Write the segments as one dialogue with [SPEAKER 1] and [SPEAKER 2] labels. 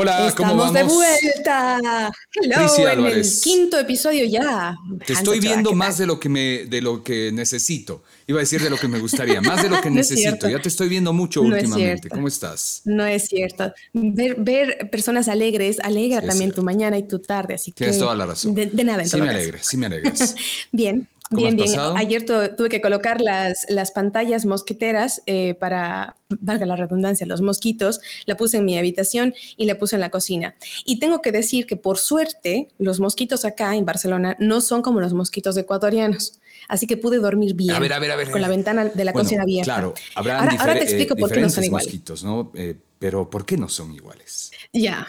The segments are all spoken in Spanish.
[SPEAKER 1] Hola, ¿cómo vamos?
[SPEAKER 2] Estamos de vuelta. Hello, en el quinto episodio ya.
[SPEAKER 1] Te estoy viendo más de lo que me, de lo que necesito. Iba a decir de lo que me gustaría, más de lo que necesito. Ya te estoy viendo mucho últimamente. ¿Cómo estás?
[SPEAKER 2] No es cierto. Ver, ver personas alegres alegra también tu mañana y tu tarde, así
[SPEAKER 1] Tienes que. toda la razón.
[SPEAKER 2] De, nada, en
[SPEAKER 1] Sí me alegres, sí me alegres.
[SPEAKER 2] Bien. Bien, bien. Ayer tuve que colocar las, las pantallas mosqueteras eh, para, valga la redundancia, los mosquitos. La puse en mi habitación y la puse en la cocina. Y tengo que decir que por suerte los mosquitos acá en Barcelona no son como los mosquitos ecuatorianos. Así que pude dormir bien.
[SPEAKER 1] A ver, a ver, a ver.
[SPEAKER 2] Con la ventana de la cocina abierta.
[SPEAKER 1] Claro, habrá ahora, ahora, te explico por qué no son iguales. Mosquitos, ¿no? Eh, pero ¿por qué no son iguales?
[SPEAKER 2] Ya.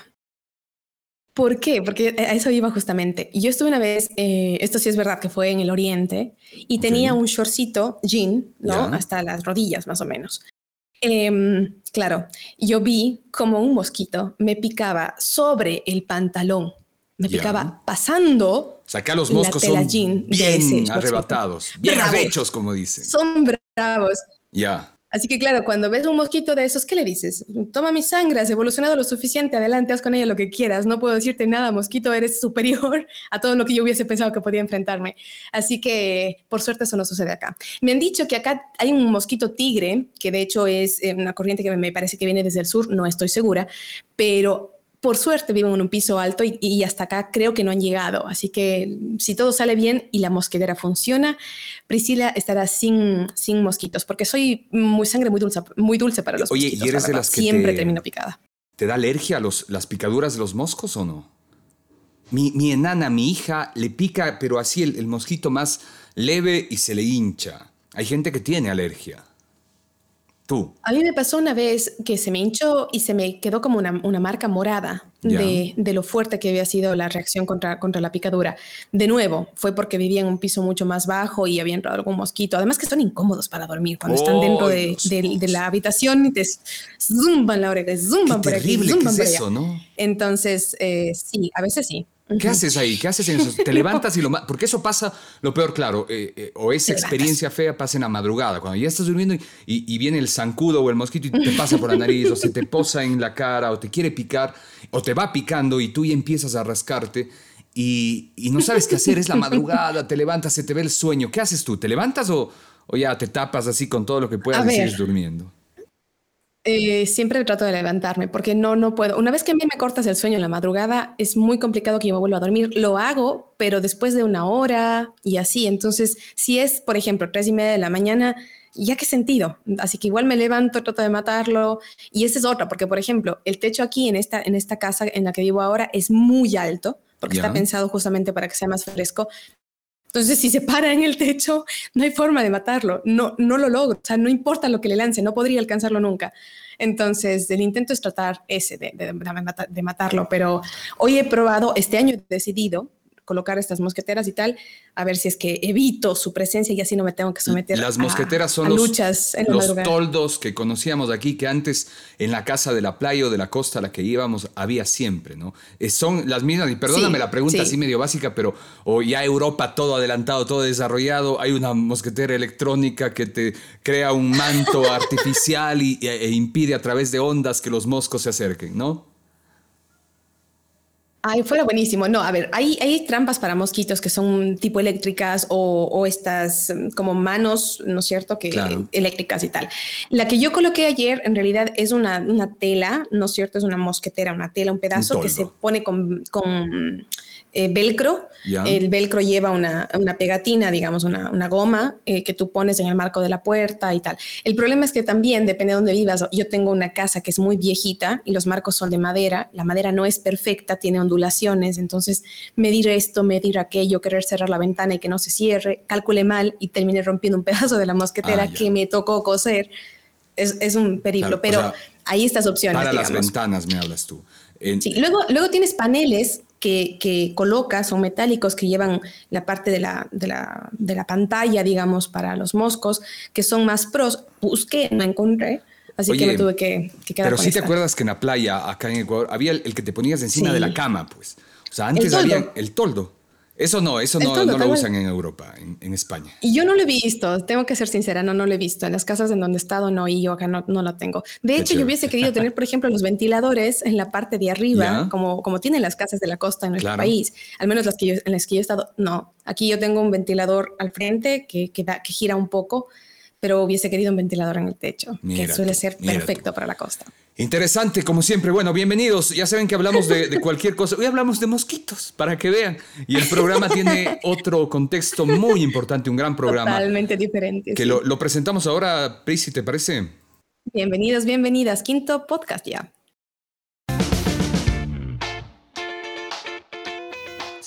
[SPEAKER 2] ¿Por qué? Porque a eso iba justamente. Yo estuve una vez, eh, esto sí es verdad que fue en el Oriente, y tenía un shortcito jean, ¿no? Hasta las rodillas más o menos. Em, claro, yo vi como un mosquito me picaba sobre el pantalón, me picaba pasando.
[SPEAKER 1] O sea, acá los moscos son bien arrebatados, bien arrechos, como dicen.
[SPEAKER 2] Son bravos.
[SPEAKER 1] Ya.
[SPEAKER 2] Así que claro, cuando ves un mosquito de esos, ¿qué le dices? Toma mi sangre, has evolucionado lo suficiente, adelante, haz con ella lo que quieras. No puedo decirte nada, mosquito, eres superior a todo lo que yo hubiese pensado que podía enfrentarme. Así que por suerte eso no sucede acá. Me han dicho que acá hay un mosquito tigre, que de hecho es eh, una corriente que me parece que viene desde el sur, no estoy segura, pero por suerte vivo en un piso alto y, hasta acá creo que no han llegado. Así que si todo sale bien y la mosquedera funciona, Priscila estará sin, sin mosquitos, porque soy muy sangre muy dulce, muy dulce para los
[SPEAKER 1] Oye,
[SPEAKER 2] mosquitos.
[SPEAKER 1] ¿y eres de las que
[SPEAKER 2] siempre termino picada?
[SPEAKER 1] ¿Te da alergia a los, las picaduras de los moscos o no? Mi, mi enana, mi hija, le pica, pero así el mosquito más leve y se le hincha. Hay gente que tiene alergia.
[SPEAKER 2] A mí me pasó una vez que se me hinchó y se me quedó como una, marca morada de, lo fuerte que había sido la reacción contra, contra la picadura. De nuevo, fue porque vivía en un piso mucho más bajo y había entrado algún mosquito. Además que son incómodos para dormir cuando están dentro de, la habitación y te zumban la oreja, zumban por aquí, zumban por allá. Eso, ¿no? Entonces, eh, sí, a veces sí.
[SPEAKER 1] ¿Qué haces ahí? ¿Qué haces en eso? Te levantas y lo... Porque eso pasa, lo peor, claro, eh, eh, o esa experiencia fea pasa en la madrugada, cuando ya estás durmiendo y, viene el zancudo o el mosquito y te pasa por la nariz, o se te posa en la cara, o te quiere picar, o te va picando y tú ya empiezas a rascarte y, no sabes qué hacer, es la madrugada, te levantas, se te ve el sueño. ¿Qué haces tú? ¿Te levantas o, o ya te tapas así con todo lo que puedas y sigues durmiendo?
[SPEAKER 2] Eh, siempre trato de levantarme porque no, no puedo. Una vez que a mí me cortas el sueño en la madrugada, es muy complicado que yo me vuelva a dormir. Lo hago, pero después de una hora y así. Entonces, si es, por ejemplo, tres y media de la mañana, ya qué sentido. Así que igual me levanto, trato de matarlo. Y esa es otra, porque, por ejemplo, el techo aquí en esta, en esta casa en la que vivo ahora es muy alto, porque está pensado justamente para que sea más fresco. Entonces, si se para en el techo, no hay forma de matarlo. No, no lo logro. O sea, no importa lo que le lance, no podría alcanzarlo nunca. Entonces, el intento es tratar ese de, de matarlo. Pero hoy he probado, este año he decidido colocar estas mosqueteras y tal, a ver si es que evito su presencia y así no me tengo que someter
[SPEAKER 1] Las mosqueteras son los, luchas los toldos que conocíamos aquí, que antes en la casa de la playa o de la costa a la que íbamos había siempre, ¿no? Eh, son las mismas, y perdóname la pregunta así medio básica, pero o ya Europa todo adelantado, todo desarrollado, hay una mosquetera electrónica que te crea un manto artificial y, e impide a través de ondas que los moscos se acerquen, ¿no?
[SPEAKER 2] Ay, fuera buenísimo. No, a ver, hay, hay trampas para mosquitos que son tipo eléctricas o, estas mm, como manos, ¿no es cierto? Que eléctricas y tal. La que yo coloqué ayer en realidad es una, una, tela, ¿no es cierto? Es una mosquetera, una tela, un pedazo que se pone con, con eh, velcro. El velcro lleva una, una pegatina, digamos, una, una goma eh, que tú pones en el marco de la puerta y tal. El problema es que también, depende de dónde vivas, yo tengo una casa que es muy viejita y los marcos son de madera. La madera no es perfecta, tiene ondulaciones, entonces medir esto, medir aquello, querer cerrar la ventana y que no se cierre, calcule mal y termine rompiendo un pedazo de la mosquetera ah, que me tocó coser. Es, es un periplo, pero hay estas opciones.
[SPEAKER 1] Para las ventanas me hablas tú.
[SPEAKER 2] Sí, luego, luego tienes paneles que, que, colocas son metálicos que llevan la parte de la, de, la, de la, pantalla, digamos, para los moscos, que son más pros. Busqué, no encontré. Así que me tuve que, que quedar
[SPEAKER 1] Pero sí te acuerdas que en la playa, acá en Ecuador, había el, que te ponías encima de la cama, pues. O sea, antes había el toldo. Eso no, eso no, no lo usan en Europa, en, España.
[SPEAKER 2] Y yo no lo he visto, tengo que ser sincera, no, no lo he visto. En las casas en donde he estado, no, y yo acá no, no lo tengo. De hecho, yo hubiese querido tener, por ejemplo, los ventiladores en la parte de arriba, como, como tienen las casas de la costa en nuestro país, al menos las que yo, en las que yo he estado. No, aquí yo tengo un ventilador al frente que, que, que gira un poco pero hubiese querido un ventilador en el techo, que suele ser perfecto para la costa.
[SPEAKER 1] Interesante, como siempre. Bueno, bienvenidos. Ya saben que hablamos de, cualquier cosa. Hoy hablamos de mosquitos, para que vean. Y el programa tiene otro contexto muy importante, un gran programa.
[SPEAKER 2] Totalmente diferente.
[SPEAKER 1] Que lo, lo, presentamos ahora, Prisi, ¿te parece?
[SPEAKER 2] Bienvenidos, bienvenidas. Quinto podcast ya.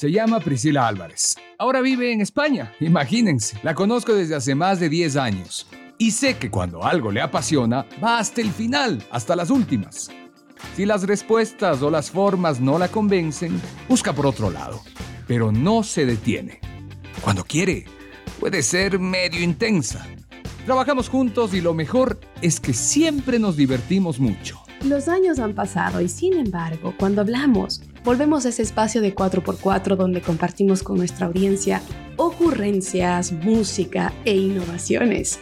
[SPEAKER 1] Se llama Priscila Álvarez. Ahora vive en España, imagínense. La conozco desde hace más de 10 años. Y sé que cuando algo le apasiona, va hasta el final, hasta las últimas. Si las respuestas o las formas no la convencen, busca por otro lado. Pero no se detiene. Cuando quiere, puede ser medio intensa. Trabajamos juntos y lo mejor es que siempre nos divertimos mucho.
[SPEAKER 2] Los años han pasado y sin embargo, cuando hablamos, volvemos a ese espacio de 4x4 donde compartimos con nuestra audiencia ocurrencias, música e innovaciones.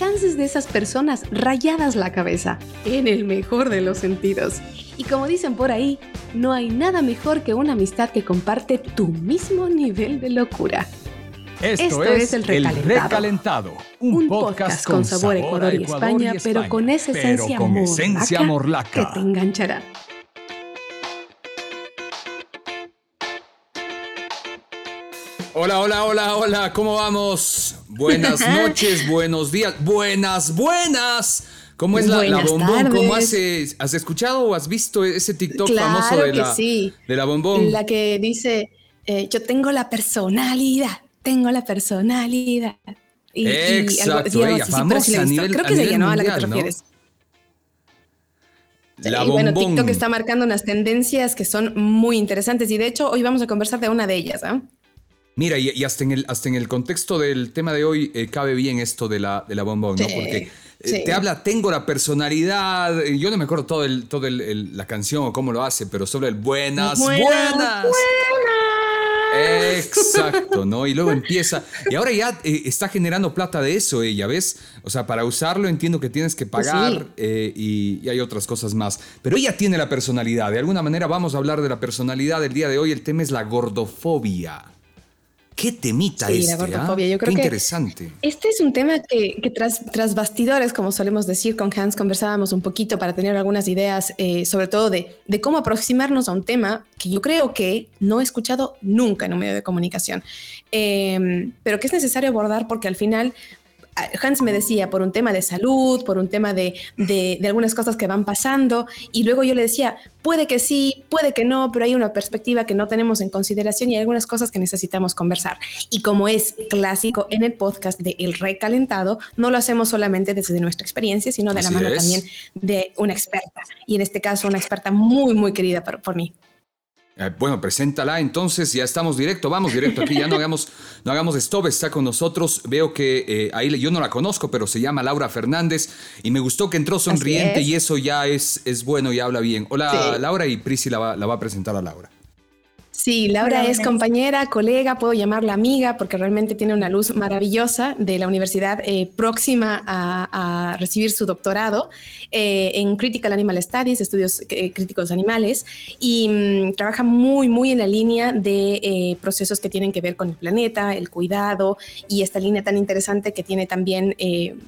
[SPEAKER 2] Hans es de esas personas rayadas la cabeza, en el mejor de los sentidos. Y como dicen por ahí, no hay nada mejor que una amistad que comparte tu mismo nivel de locura.
[SPEAKER 1] Esto, es, El Recalentado,
[SPEAKER 2] un, podcast, con sabor, Ecuador, y España, pero con esa esencia, con esencia morlaca que te enganchará.
[SPEAKER 1] Hola, hola, hola, hola, ¿cómo vamos? Buenas noches, buenos días, buenas, buenas. ¿Cómo es la, la, bombón? ¿Cómo haces? ¿Has escuchado o has visto ese TikTok famoso de la, sí. de la bombón?
[SPEAKER 2] La que dice, eh, yo tengo la personalidad tengo la personalidad.
[SPEAKER 1] Y, Exacto, ella, famosa a nivel,
[SPEAKER 2] Creo que es ella, ¿no? A la que te refieres.
[SPEAKER 1] La
[SPEAKER 2] y bueno, TikTok está marcando unas tendencias que son muy interesantes y de hecho hoy vamos a conversar de una de ellas. ¿eh?
[SPEAKER 1] Mira, y, hasta, en el, hasta en el contexto del tema de hoy eh, cabe bien esto de la, de la bombón, ¿no? Porque eh, te habla, tengo la personalidad, yo no me acuerdo todo, el, todo el, la canción o cómo lo hace, pero sobre el buenas, buenas. buenas. Exacto, ¿no? Y luego empieza. Y ahora ya eh, está generando plata de eso, ella, ¿ves? O sea, para usarlo entiendo que tienes que pues pagar eh, y, hay otras cosas más. Pero ella tiene la personalidad. De alguna manera vamos a hablar de la personalidad del día de hoy. El tema es la gordofobia. Qué temita sí, este, la gordofobia. Yo creo Qué interesante.
[SPEAKER 2] este es un tema que, tras, tras, bastidores, como solemos decir, con Hans conversábamos un poquito para tener algunas ideas, eh, sobre todo de, de, cómo aproximarnos a un tema que yo creo que no he escuchado nunca en un medio de comunicación, eh, pero que es necesario abordar porque al final Hans me decía por un tema de salud, por un tema de, algunas cosas que van pasando, y luego yo le decía, puede que sí, puede que no, pero hay una perspectiva que no tenemos en consideración y hay algunas cosas que necesitamos conversar. Y como es clásico en el podcast de El Recalentado, no lo hacemos solamente desde nuestra experiencia, sino de la mano también de una experta, y en este caso una experta muy, muy querida por mí.
[SPEAKER 1] Eh, bueno, preséntala entonces, ya estamos directo, vamos directo aquí, ya no hagamos, no hagamos stop, está con nosotros, veo que eh, ahí yo no la conozco, pero se llama Laura Fernández y me gustó que entró sonriente y eso ya es, es bueno y habla bien. Hola Laura y Prisi la va, la va a presentar a Laura.
[SPEAKER 2] Sí, Laura es compañera, colega, puedo llamarla amiga porque realmente tiene una luz maravillosa de la universidad eh, próxima a, recibir su doctorado eh, en Critical Animal Studies, estudios eh, críticos animales, y mm, trabaja muy, muy en la línea de procesos que tienen que ver con el planeta, el cuidado y esta línea tan interesante que tiene también,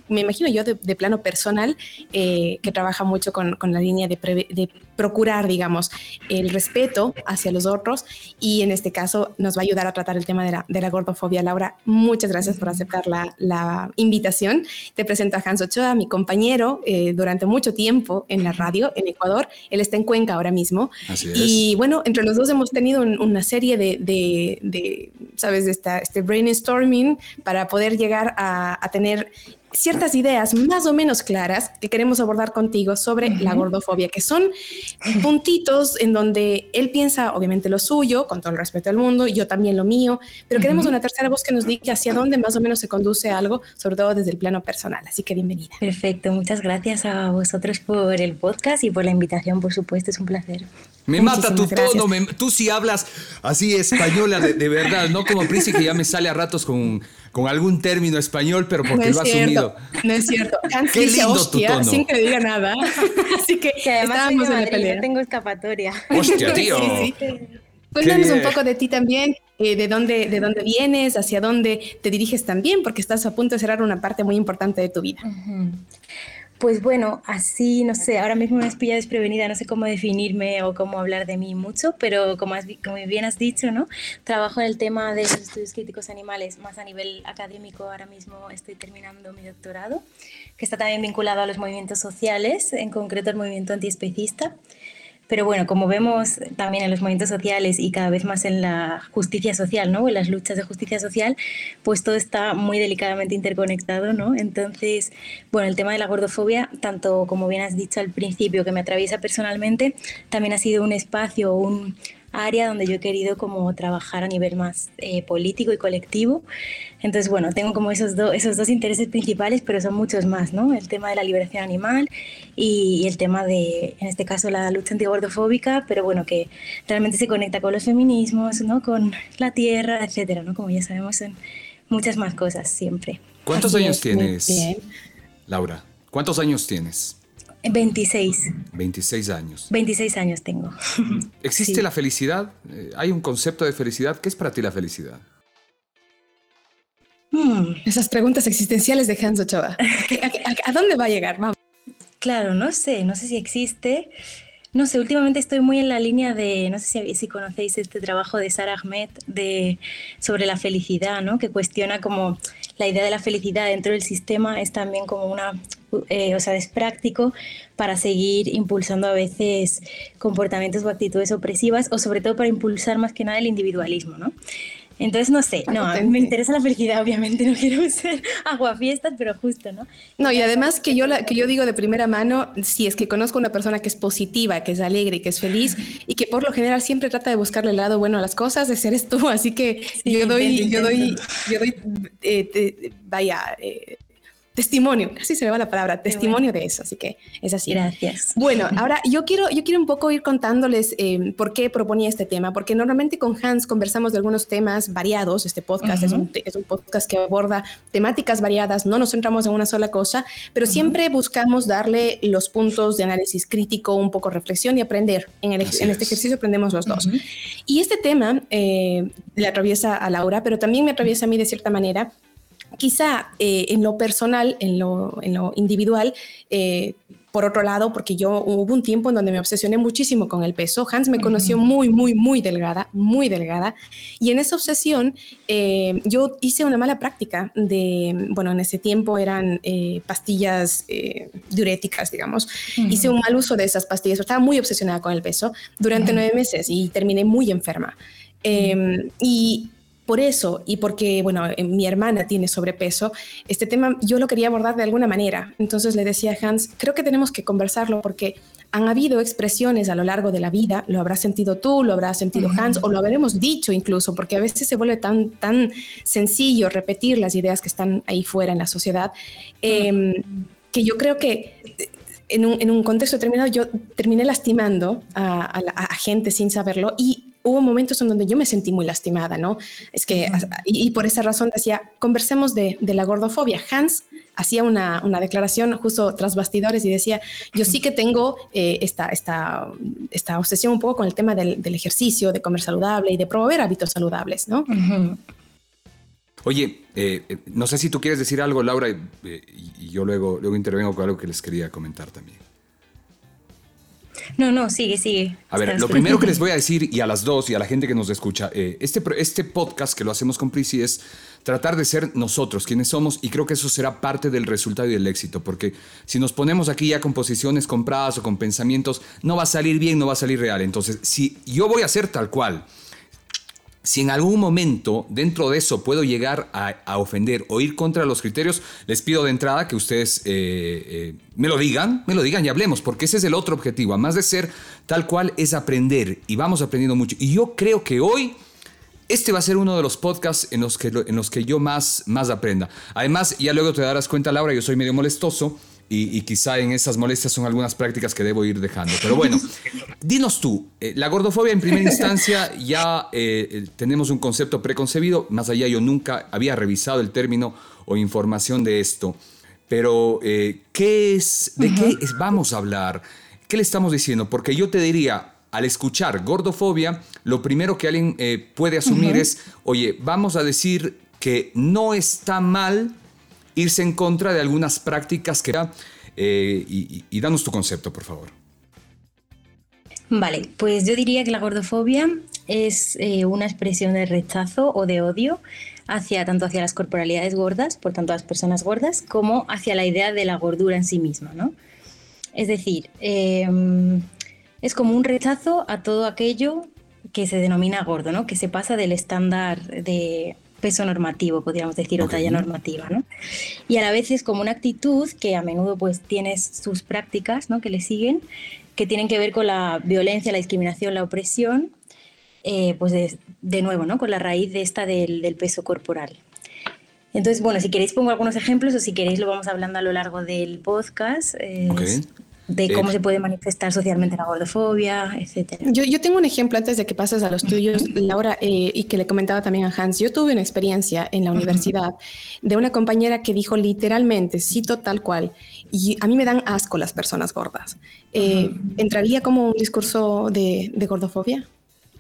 [SPEAKER 2] me imagino yo, de, plano personal, que trabaja mucho con, la línea de, de procurar, digamos, el respeto hacia los otros y en este caso nos va a ayudar a tratar el tema de la, de la gordofobia. Laura, muchas gracias por aceptar la, la, invitación. Te presento a Hans Ochoa, mi compañero eh, durante mucho tiempo en la radio en Ecuador. Él está en Cuenca ahora mismo.
[SPEAKER 1] Así
[SPEAKER 2] es. Y bueno, entre los dos hemos tenido una serie de, de, ¿sabes?, de esta, este brainstorming para poder llegar a, a tener ciertas ideas más o menos claras que queremos abordar contigo sobre la gordofobia, que son puntitos en donde él piensa obviamente lo suyo, con todo el respeto al mundo, y yo también lo mío, pero queremos una tercera voz que nos diga hacia dónde más o menos se conduce algo, sobre todo desde el plano personal. Así que bienvenida.
[SPEAKER 3] Perfecto, muchas gracias a vosotros por el podcast y por la invitación, por supuesto, es un placer.
[SPEAKER 1] Me mata tu tono, tú sí hablas así española de, verdad, no como Prisi que ya me sale a ratos con, con algún término español, pero porque lo has asumido.
[SPEAKER 2] No es cierto.
[SPEAKER 1] Qué lindo tu tono.
[SPEAKER 2] Sin que diga nada. Así que,
[SPEAKER 3] que además estábamos en la pelea. tengo escapatoria.
[SPEAKER 1] Hostia, tío.
[SPEAKER 2] Cuéntanos un poco de ti también, eh, de, dónde, de dónde vienes, hacia dónde te diriges también, porque estás a punto de cerrar una parte muy importante de tu vida.
[SPEAKER 3] Pues bueno, así, no sé, ahora mismo me has desprevenida, no sé cómo definirme o cómo hablar de mí mucho, pero como, como bien has dicho, ¿no? Trabajo en el tema de los estudios críticos animales más a nivel académico, ahora mismo estoy terminando mi doctorado, que está también vinculado a los movimientos sociales, en concreto el movimiento antiespecista. Pero bueno, como vemos también en los movimientos sociales y cada vez más en la justicia social, ¿no? En las luchas de justicia social, pues todo está muy delicadamente interconectado, ¿no? Entonces, bueno, el tema de la gordofobia, tanto como bien has dicho al principio, que me atraviesa personalmente, también ha sido un espacio, un área donde yo he querido como trabajar a nivel más eh, político y colectivo. Entonces, bueno, tengo como esos, esos dos intereses principales, pero son muchos más, ¿no? El tema de la liberación animal y, el tema de, en este caso, la lucha antigordofóbica, pero bueno, que realmente se conecta con los feminismos, ¿no? Con la tierra, etcétera, ¿no? Como ya sabemos, son muchas más cosas siempre.
[SPEAKER 1] ¿Cuántos años tienes, Laura? ¿Cuántos años tienes?
[SPEAKER 3] 26.
[SPEAKER 1] 26 años.
[SPEAKER 3] 26 años tengo.
[SPEAKER 1] ¿Existe la felicidad? Eh, ¿Hay un concepto de felicidad? ¿Qué es para ti la felicidad?
[SPEAKER 2] Hmm. Esas preguntas existenciales de Hans Ochoa. ¿A, dónde va a llegar?
[SPEAKER 3] Claro, no sé, no sé si existe. No sé, últimamente estoy muy en la línea de, no sé si, conocéis este trabajo de Sarah Ahmed de, sobre la felicidad, ¿no? que cuestiona como la idea de la felicidad dentro del sistema es también como una, eh, o sea, es práctico para seguir impulsando a veces comportamientos o actitudes opresivas o sobre todo para impulsar más que nada el individualismo, ¿no? Entonces, no sé, no, a mí me interesa la felicidad, obviamente, no quiero ser aguafiestas, pero justo, ¿no?
[SPEAKER 2] No, y además que yo, la, que yo digo de primera mano, si es que conozco una persona que es positiva, que es alegre, que es feliz y que por lo general siempre trata de buscarle el lado bueno a las cosas, de ser tú, así que yo, doy, yo doy, yo doy, eh, vaya, eh, testimonio, casi se me va la palabra, testimonio de eso, así que es así.
[SPEAKER 3] Gracias.
[SPEAKER 2] Bueno, ahora yo quiero, yo quiero un poco ir contándoles eh, por qué proponía este tema, porque normalmente con Hans conversamos de algunos temas variados, este podcast es, un, es, un, podcast que aborda temáticas variadas, no nos centramos en una sola cosa, pero siempre buscamos darle los puntos de análisis crítico, un poco reflexión y aprender. En, el, en este ejercicio aprendemos los dos. Y este tema eh, le atraviesa a Laura, pero también me atraviesa a mí de cierta manera, Quizá eh, en lo personal, en lo, en lo individual, eh, por otro lado, porque yo hubo un tiempo en donde me obsesioné muchísimo con el peso. Hans me conoció muy, muy, muy delgada, muy delgada. Y en esa obsesión eh, yo hice una mala práctica de, bueno, en ese tiempo eran pastillas diuréticas, digamos. Hice un mal uso de esas pastillas. Estaba muy obsesionada con el peso durante nueve meses y terminé muy enferma. Em, y por eso y porque, bueno, eh, mi hermana tiene sobrepeso, este tema yo lo quería abordar de alguna manera. Entonces le decía a Hans, creo que tenemos que conversarlo porque han habido expresiones a lo largo de la vida, lo habrás sentido tú, lo habrás sentido Hans, o lo habremos dicho incluso, porque a veces se vuelve tan, tan sencillo repetir las ideas que están ahí fuera en la sociedad, em, que yo creo que eh, en un, contexto determinado yo terminé lastimando a, a gente sin saberlo y hubo momentos en donde yo me sentí muy lastimada, ¿no? Es que, y, por esa razón decía, conversemos de, la gordofobia. Hans hacía una, declaración justo tras bastidores y decía, yo sí que tengo eh, esta, esta, esta obsesión un poco con el tema del, ejercicio, de comer saludable y de promover hábitos saludables, ¿no?
[SPEAKER 1] Oye, eh, eh, no sé si tú quieres decir algo, Laura, y, y yo luego, luego intervengo con algo que les quería comentar también.
[SPEAKER 3] No, no, sigue, sigue.
[SPEAKER 1] A ver, lo primero que les voy a decir, y a las dos, y a la gente que nos escucha, eh, este, este podcast que lo hacemos con Prisi es tratar de ser nosotros quienes somos, y creo que eso será parte del resultado y del éxito, porque si nos ponemos aquí ya con posiciones compradas o con pensamientos, no va a salir bien, no va a salir real. Entonces, si yo voy a ser tal cual, si en algún momento dentro de eso puedo llegar a, ofender o ir contra los criterios, les pido de entrada que ustedes eh, eh, me lo digan, me lo digan y hablemos, porque ese es el otro objetivo. Además de ser tal cual, es aprender y vamos aprendiendo mucho. Y yo creo que hoy este va a ser uno de los podcasts en los que, en los que yo más, más aprenda. Además, ya luego te darás cuenta, Laura, yo soy medio molestoso y, quizá en esas molestias son algunas prácticas que debo ir dejando. Pero bueno, dinos tú, eh, la gordofobia en primera instancia ya eh, eh, tenemos un concepto preconcebido, más allá yo nunca había revisado el término o información de esto. Pero, ¿qué es, ¿de qué es, vamos a hablar? ¿Qué le estamos diciendo? Porque yo te diría, al escuchar gordofobia, lo primero que alguien puede asumir es, oye, vamos a decir que no está mal irse en contra de algunas prácticas que... Eh, y, danos tu concepto, por favor.
[SPEAKER 3] Vale, pues yo diría que la gordofobia es eh, una expresión de rechazo o de odio hacia tanto hacia las corporalidades gordas, por tanto las personas gordas, como hacia la idea de la gordura en sí misma, ¿no? Es decir, em, es como un rechazo a todo aquello que se denomina gordo, ¿no? Que se pasa del estándar de, peso normativo, podríamos decir, o talla normativa, ¿no? Y a la vez es como una actitud que a menudo pues tienes sus prácticas, ¿no? Que le siguen, que tienen que ver con la violencia, la discriminación, la opresión, eh, pues de, nuevo, ¿no? Con la raíz de esta del, peso corporal. Entonces, bueno, si queréis pongo algunos ejemplos o si queréis lo vamos hablando a lo largo del podcast. Eh, de cómo se puede manifestar socialmente la gordofobia, etc.
[SPEAKER 2] Yo, yo, tengo un ejemplo antes de que pases a los tuyos, Laura, eh, y que le comentaba también a Hans. Yo tuve una experiencia en la universidad de una compañera que dijo literalmente, cito tal cual, y a mí me dan asco las personas gordas. Eh, ¿Entraría como un discurso de, de gordofobia?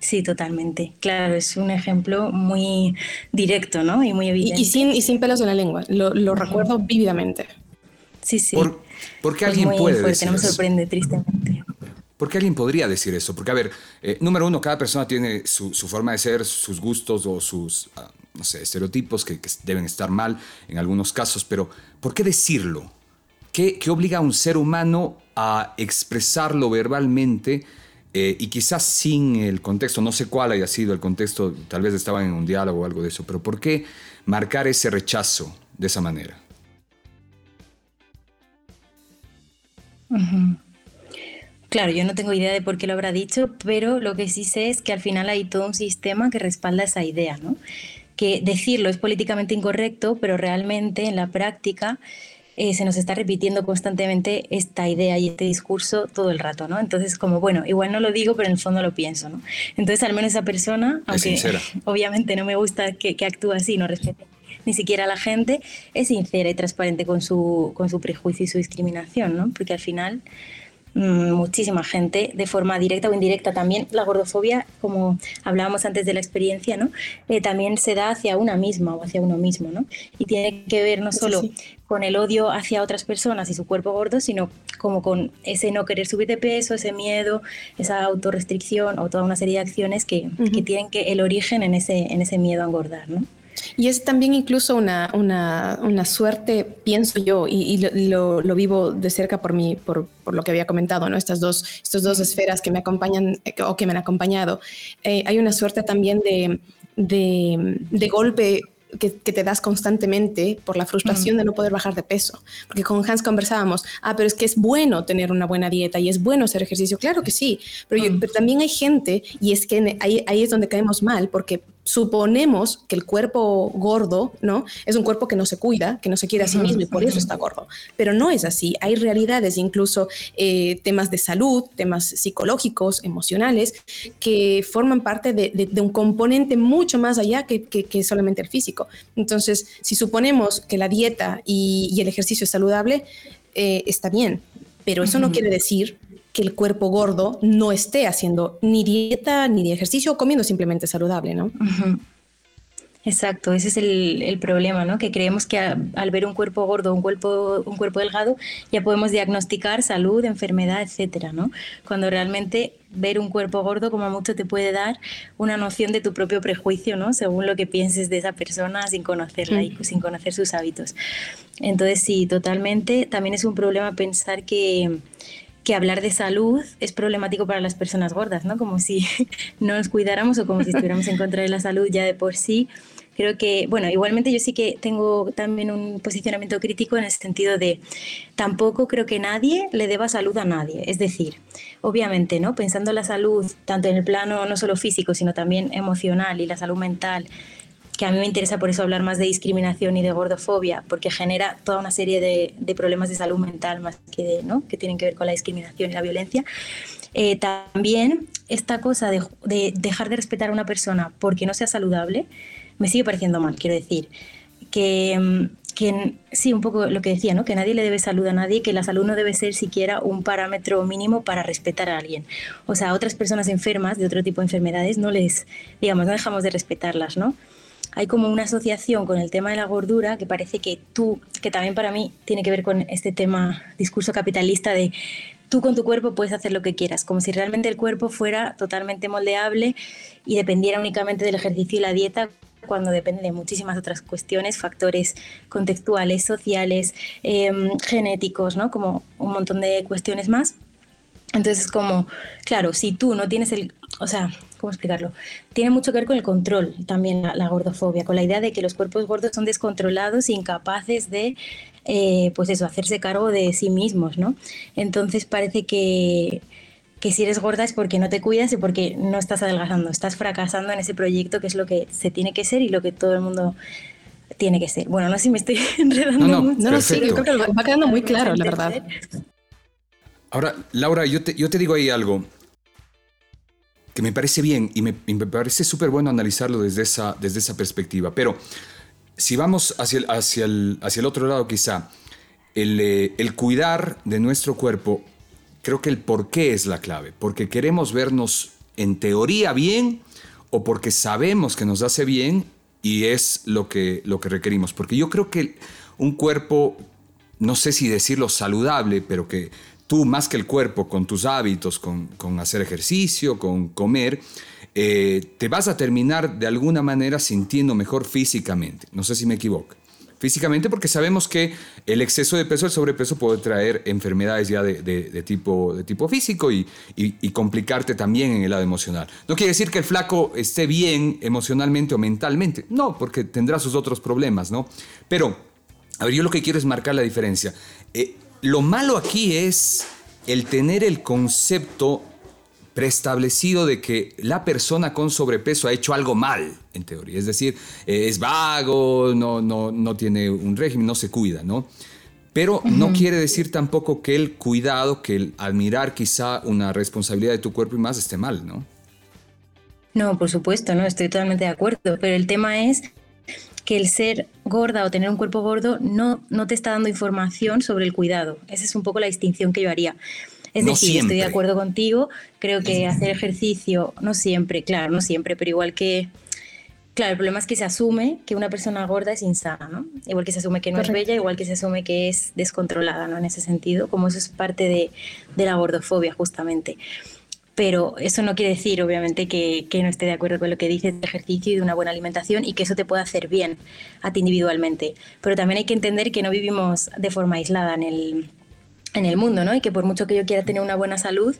[SPEAKER 3] Sí, totalmente. Claro, es un ejemplo muy directo, ¿no? Y muy evidente.
[SPEAKER 2] Y, sin, y sin pelos en la lengua. Lo, lo recuerdo vívidamente.
[SPEAKER 3] Sí, sí.
[SPEAKER 1] ¿Por, qué alguien puede decir
[SPEAKER 3] no me sorprende tristemente.
[SPEAKER 1] ¿Por qué alguien podría decir eso? Porque, a ver, eh, número uno, cada persona tiene su, forma de ser, sus gustos o sus, ah, no sé, estereotipos que, deben estar mal en algunos casos, pero ¿por qué decirlo? ¿Qué, obliga a un ser humano a expresarlo verbalmente eh, y quizás sin el contexto, no sé cuál haya sido el contexto, tal vez estaban en un diálogo o algo de eso, pero ¿por qué marcar ese rechazo de esa manera?
[SPEAKER 3] Claro, yo no tengo idea de por qué lo habrá dicho, pero lo que sí sé es que al final hay todo un sistema que respalda esa idea, ¿no? Que decirlo es políticamente incorrecto, pero realmente en la práctica eh, se nos está repitiendo constantemente esta idea y este discurso todo el rato, ¿no? Entonces, como, bueno, igual no lo digo, pero en el fondo lo pienso, ¿no? Entonces, al menos esa persona, aunque obviamente no me gusta que, que actúe así, no respete ni siquiera la gente, es sincera y transparente con su, con su prejuicio y su discriminación, ¿no? Porque al final mm, muchísima gente de forma directa o indirecta también la gordofobia como hablábamos antes de la experiencia no eh, también se da hacia una misma o hacia uno mismo no y tiene que ver no solo con el odio hacia otras personas y su cuerpo gordo sino como con ese no querer subir de peso ese miedo esa autorrestricción o toda una serie de acciones que, que tienen que el origen en ese en ese miedo a engordar no
[SPEAKER 2] y es también incluso una, una, una suerte, pienso yo, y, lo, lo, vivo de cerca por, mí, por, por, lo que había comentado, ¿no? Estas dos, estas dos esferas que me acompañan eh, o que me han acompañado. Eh, hay una suerte también de, de, de golpe que, te das constantemente por la frustración de no poder bajar de peso. Porque con Hans conversábamos, ah, pero es que es bueno tener una buena dieta y es bueno hacer ejercicio. Claro que sí, pero, pero también hay gente, y es que ahí, ahí es donde caemos mal, porque suponemos que el cuerpo gordo, ¿no? Es un cuerpo que no se cuida, que no se quiere a sí mismo y por eso está gordo. Pero no es así. Hay realidades, incluso eh, temas de salud, temas psicológicos, emocionales, que forman parte de, un componente mucho más allá que, solamente el físico. Entonces, si suponemos que la dieta y, el ejercicio es saludable, eh, está bien. Pero eso no quiere decir que el cuerpo gordo no esté haciendo ni dieta ni ejercicio o comiendo simplemente saludable, ¿no?
[SPEAKER 3] Exacto, ese es el, problema, ¿no? Que creemos que al ver un cuerpo gordo, un cuerpo, un cuerpo delgado, ya podemos diagnosticar salud, enfermedad, etcétera, ¿no? Cuando realmente ver un cuerpo gordo como mucho te puede dar una noción de tu propio prejuicio, ¿no? Según lo que pienses de esa persona sin conocerla y sin conocer sus hábitos. Entonces, sí, totalmente. También es un problema pensar que que hablar de salud es problemático para las personas gordas, ¿no? Como si no nos cuidáramos o como si estuviéramos en contra de la salud ya de por sí. Creo que, bueno, igualmente yo sí que tengo también un posicionamiento crítico en el sentido de tampoco creo que nadie le deba salud a nadie. Es decir, obviamente, ¿no? Pensando en la salud, tanto en el plano no solo físico, sino también emocional y la salud mental, que a mí me interesa por eso hablar más de discriminación y de gordofobia, porque genera toda una serie de, problemas de salud mental más que, de, ¿no? que tienen que ver con la discriminación y la violencia. Eh, también esta cosa de, de, dejar de respetar a una persona porque no sea saludable me sigue pareciendo mal, quiero decir. Que, mm, que sí, un poco lo que decía, ¿no? que nadie le debe salud a nadie, que la salud no debe ser siquiera un parámetro mínimo para respetar a alguien. O sea, a otras personas enfermas de otro tipo de enfermedades no les, digamos, no dejamos de respetarlas, ¿no? Hay como una asociación con el tema de la gordura que parece que tú, que también para mí tiene que ver con este tema discurso capitalista de tú con tu cuerpo puedes hacer lo que quieras, como si realmente el cuerpo fuera totalmente moldeable y dependiera únicamente del ejercicio y la dieta cuando depende de muchísimas otras cuestiones, factores contextuales, sociales, em, genéticos, ¿no? como un montón de cuestiones más. Entonces, como, claro, si tú no tienes el, o sea, ¿cómo explicarlo? Tiene mucho que ver con el control también la, gordofobia, con la idea de que los cuerpos gordos son descontrolados, incapaces de, eh, pues eso, hacerse cargo de sí mismos, ¿no? Entonces parece que, que si eres gorda es porque no te cuidas y porque no estás adelgazando, estás fracasando en ese proyecto que es lo que se tiene que ser y lo que todo el mundo tiene que ser. Bueno, no sé si me estoy enredando
[SPEAKER 1] no,
[SPEAKER 3] mucho.
[SPEAKER 2] No, no, sí, creo que va quedando muy claro, la verdad.
[SPEAKER 1] Ahora, Laura, yo te, yo te digo ahí algo que me parece bien y me, parece súper bueno analizarlo desde esa, desde esa perspectiva. Pero si vamos hacia el, hacia el, hacia el otro lado quizá, el, eh, el cuidar de nuestro cuerpo, creo que el por qué es la clave. Porque queremos vernos en teoría bien o porque sabemos que nos hace bien y es lo que, lo que requerimos. Porque yo creo que un cuerpo, no sé si decirlo saludable, pero que tú más que el cuerpo, con tus hábitos, con, hacer ejercicio, con comer, eh, te vas a terminar de alguna manera sintiendo mejor físicamente. No sé si me equivoco. Físicamente porque sabemos que el exceso de peso, el sobrepeso puede traer enfermedades ya de, tipo, de tipo físico y, y, complicarte también en el lado emocional. No quiere decir que el flaco esté bien emocionalmente o mentalmente, no, porque tendrá sus otros problemas, ¿no? Pero, a ver, yo lo que quiero es marcar la diferencia. Eh, lo malo aquí es el tener el concepto preestablecido de que la persona con sobrepeso ha hecho algo mal, en teoría. Es decir, eh, es vago, no, no, no tiene un régimen, no se cuida, ¿no? Pero no quiere decir tampoco que el cuidado, que el admirar quizá una responsabilidad de tu cuerpo y más esté mal, ¿no?
[SPEAKER 3] No, por supuesto, no, estoy totalmente de acuerdo, pero el tema es que el ser gorda o tener un cuerpo gordo no, no te está dando información sobre el cuidado. Esa es un poco la distinción que yo haría. Es decir, estoy de acuerdo contigo, creo que hacer ejercicio, no siempre, claro, no siempre, pero igual que... Claro, el problema es que se asume que una persona gorda es insana, ¿no? Igual que se asume que no es bella, igual que se asume que es descontrolada, ¿no? En ese sentido, como eso es parte de, de la gordofobia, justamente pero eso no quiere decir, obviamente, que, no esté de acuerdo con lo que dices de ejercicio y de una buena alimentación y que eso te pueda hacer bien a ti individualmente. Pero también hay que entender que no vivimos de forma aislada en el, en el mundo, ¿no? Y que por mucho que yo quiera tener una buena salud,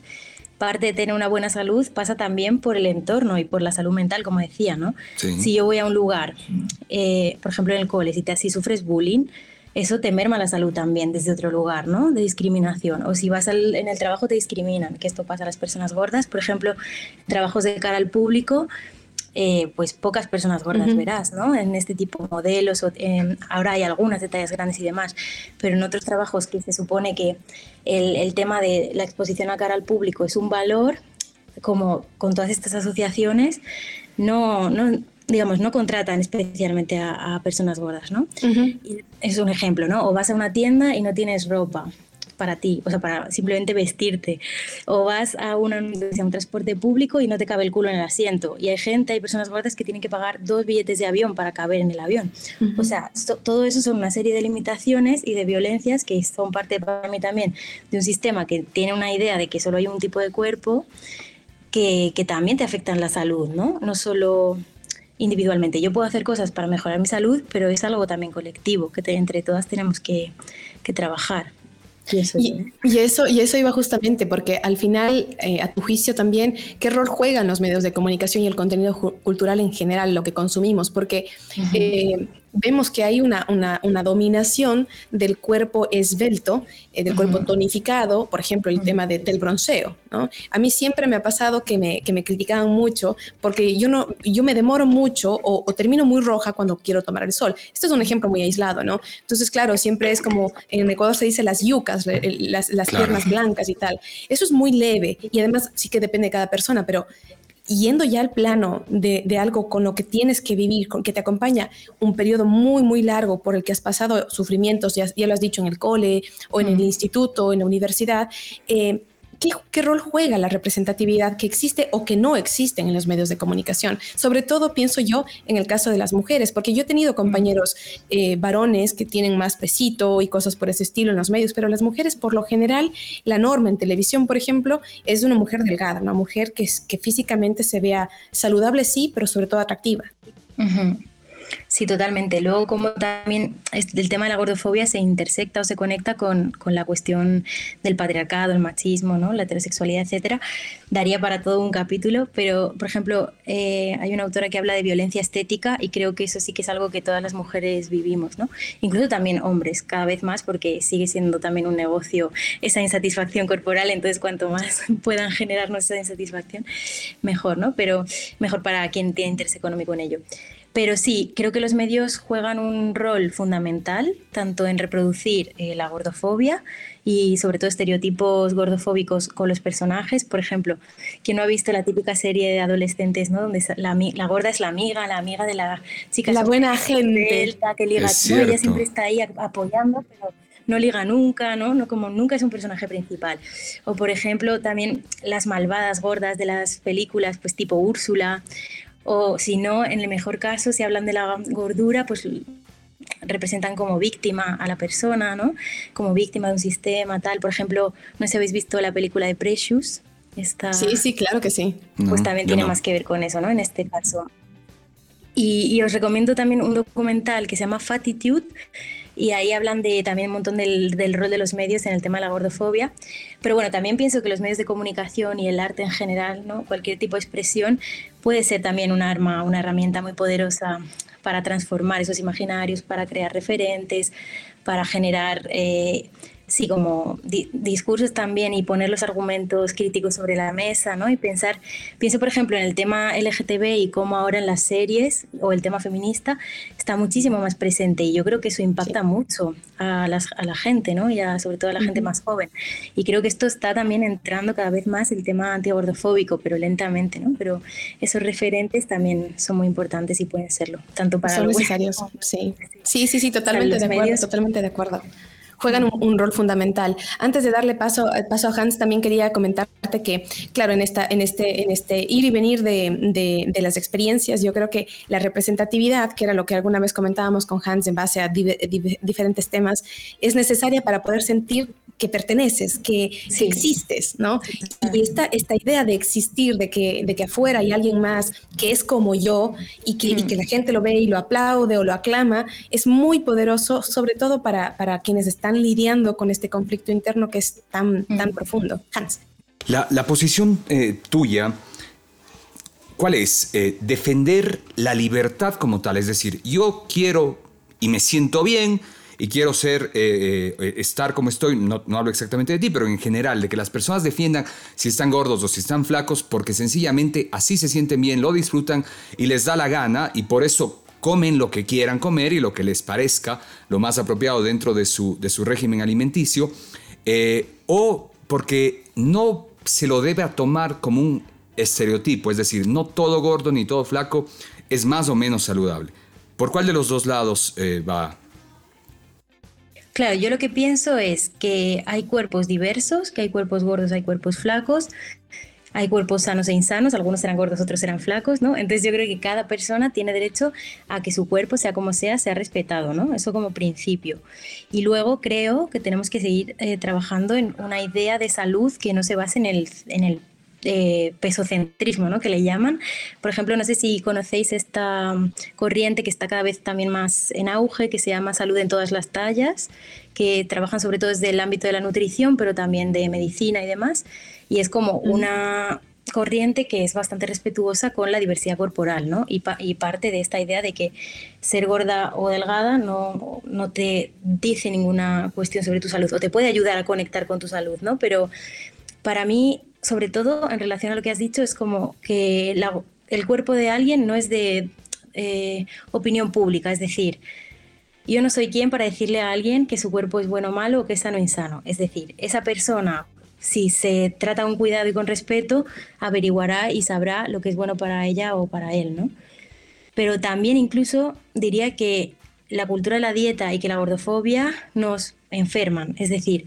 [SPEAKER 3] parte de tener una buena salud pasa también por el entorno y por la salud mental, como decía, ¿no? Si yo voy a un lugar, eh, por ejemplo en el cole, si, te, si sufres bullying, eso te merma la salud también desde otro lugar, ¿no? De discriminación. O si vas en el trabajo te discriminan, que esto pasa a las personas gordas. Por ejemplo, trabajos de cara al público, eh, pues pocas personas gordas verás, ¿no? En este tipo de modelos, ahora hay algunas detalles grandes y demás, pero en otros trabajos que se supone que el, el tema de la exposición a cara al público es un valor, como con todas estas asociaciones, no, no, digamos, no contratan especialmente a, personas gordas, ¿no? Es un ejemplo, ¿no? O vas a una tienda y no tienes ropa para ti, o sea, para simplemente vestirte. O vas a, una, un transporte público y no te cabe el culo en el asiento. Y hay gente, hay personas gordas que tienen que pagar dos billetes de avión para caber en el avión. O sea, todo eso son una serie de limitaciones y de violencias que son parte para mí también de un sistema que tiene una idea de que solo hay un tipo de cuerpo que, que también te afectan la salud, ¿no? No solo individualmente. Yo puedo hacer cosas para mejorar mi salud, pero es algo también colectivo, que entre todas tenemos que, trabajar.
[SPEAKER 2] Y eso, y, eso, iba justamente porque al final, eh, a tu juicio también, ¿qué rol juegan los medios de comunicación y el contenido cultural en general, lo que consumimos? Porque vemos que hay una, una, dominación del cuerpo esbelto, eh, del cuerpo tonificado, por ejemplo, el tema del bronceo. ¿no? A mí siempre me ha pasado que me, que me criticaban mucho porque yo, no, yo me demoro mucho o, termino muy roja cuando quiero tomar el sol. Esto es un ejemplo muy aislado, ¿no? Entonces, claro, siempre es como en Ecuador se dice las yucas, las, las piernas blancas y tal. Eso es muy leve y además sí que depende de cada persona, pero yendo ya al plano de, algo con lo que tienes que vivir, con que te acompaña un periodo muy, muy largo por el que has pasado sufrimientos, ya, ya lo has dicho en el cole o en el instituto, o en la universidad, eh, ¿Qué, rol juega la representatividad que existe o que no existe en los medios de comunicación? Sobre todo pienso yo en el caso de las mujeres, porque yo he tenido compañeros eh, varones que tienen más pesito y cosas por ese estilo en los medios, pero las mujeres por lo general, la norma en televisión, por ejemplo, es de una mujer delgada, una mujer que, que físicamente se vea saludable, sí, pero sobre todo atractiva.
[SPEAKER 3] Sí, totalmente. Luego, como también el tema de la gordofobia se intersecta o se conecta con, con, la cuestión del patriarcado, el machismo, ¿no? la heterosexualidad, etcétera, daría para todo un capítulo. Pero, por ejemplo, eh, hay una autora que habla de violencia estética y creo que eso sí que es algo que todas las mujeres vivimos, ¿no? Incluso también hombres, cada vez más, porque sigue siendo también un negocio esa insatisfacción corporal. Entonces, cuanto más puedan generarnos esa insatisfacción, mejor, ¿no? Pero mejor para quien tiene interés económico en ello. Pero sí, creo que los medios juegan un rol fundamental, tanto en reproducir eh, la gordofobia y sobre todo estereotipos gordofóbicos con los personajes. Por ejemplo, quien no ha visto la típica serie de adolescentes, ¿no? Donde la, la gorda es la amiga, la amiga de la chica.
[SPEAKER 2] La buena gente.
[SPEAKER 3] que liga, ella siempre está ahí apoyando, pero no liga nunca, ¿no? ¿no? Como nunca es un personaje principal. O por ejemplo, también las malvadas gordas de las películas, pues tipo Úrsula, o si no, en el mejor caso, si hablan de la gordura, pues representan como víctima a la persona, ¿no? Como víctima de un sistema, tal. Por ejemplo, no sé si habéis visto la película de Precious.
[SPEAKER 2] Sí, sí, claro que sí.
[SPEAKER 3] Pues también tiene más que ver con eso, ¿no? En este caso. Y, os recomiendo también un documental que se llama Fatitude, y ahí hablan de también un montón del, rol de los medios en el tema de la gordofobia. Pero bueno, también pienso que los medios de comunicación y el arte en general, ¿no? cualquier tipo de expresión, puede ser también un arma, una herramienta muy poderosa para transformar esos imaginarios, para crear referentes, para generar eh, sí, como discursos también y poner los argumentos críticos sobre la mesa, ¿no? Y pensar, pienso por ejemplo en el tema LGTB y cómo ahora en las series o el tema feminista está muchísimo más presente y yo creo que eso impacta mucho a, a, la gente, ¿no? Y sobre todo a la gente más joven. Y creo que esto está también entrando cada vez más el tema antigordofóbico, pero lentamente, ¿no? Pero esos referentes también son muy importantes y pueden serlo, tanto para...
[SPEAKER 2] Son necesarios, sí. Sí, sí, sí, totalmente de acuerdo, totalmente de acuerdo juegan un, rol fundamental. Antes de darle paso, paso a Hans, también quería comentarte que, claro, en, esta, en, este, en este ir y venir de, de, las experiencias, yo creo que la representatividad, que era lo que alguna vez comentábamos con Hans en base a diferentes temas, es necesaria para poder sentir que perteneces, que, existes, ¿no? Y esta, esta idea de existir, de que, de que afuera hay alguien más que es como yo y que, y que la gente lo ve y lo aplaude o lo aclama, es muy poderoso, sobre todo para, para quienes están lidiando con este conflicto interno que es tan, tan profundo. Hans.
[SPEAKER 1] La, la posición eh, tuya, ¿cuál es? Eh, defender la libertad como tal, es decir, yo quiero y me siento bien, y quiero ser, eh, eh, estar como estoy, no, hablo exactamente de ti, pero en general, de que las personas defiendan si están gordos o si están flacos, porque sencillamente así se sienten bien, lo disfrutan y les da la gana y por eso comen lo que quieran comer y lo que les parezca lo más apropiado dentro de su, de su régimen alimenticio, eh, o porque no se lo debe a tomar como un estereotipo, es decir, no todo gordo ni todo flaco es más o menos saludable. ¿Por cuál de los dos lados va,
[SPEAKER 3] Claro, yo lo que pienso es que hay cuerpos diversos, que hay cuerpos gordos, hay cuerpos flacos, hay cuerpos sanos e insanos, algunos serán gordos, otros serán flacos, ¿no? Entonces yo creo que cada persona tiene derecho a que su cuerpo, sea como sea, sea respetado, ¿no? Eso como principio. Y luego creo que tenemos que seguir eh, trabajando en una idea de salud que no se base en el, en el eh, pesocentrismo, ¿no? que le llaman. Por ejemplo, no sé si conocéis esta mm, corriente que está cada vez también más en auge, que se llama Salud en todas las tallas, que trabajan sobre todo desde el ámbito de la nutrición, pero también de medicina y demás. Y es como una corriente que es bastante respetuosa con la diversidad corporal, ¿no? Y, parte de esta idea de que ser gorda o delgada no, no, te dice ninguna cuestión sobre tu salud o te puede ayudar a conectar con tu salud, ¿no? Pero para mí, sobre todo en relación a lo que has dicho, es como que el cuerpo de alguien no es de eh, opinión pública, es decir, yo no soy quien para decirle a alguien que su cuerpo es bueno o malo o que es sano o insano. Es decir, esa persona si se trata con cuidado y con respeto, averiguará y sabrá lo que es bueno para ella o para él, ¿no? Pero también incluso diría que la cultura de la dieta y que la gordofobia nos enferman, es decir,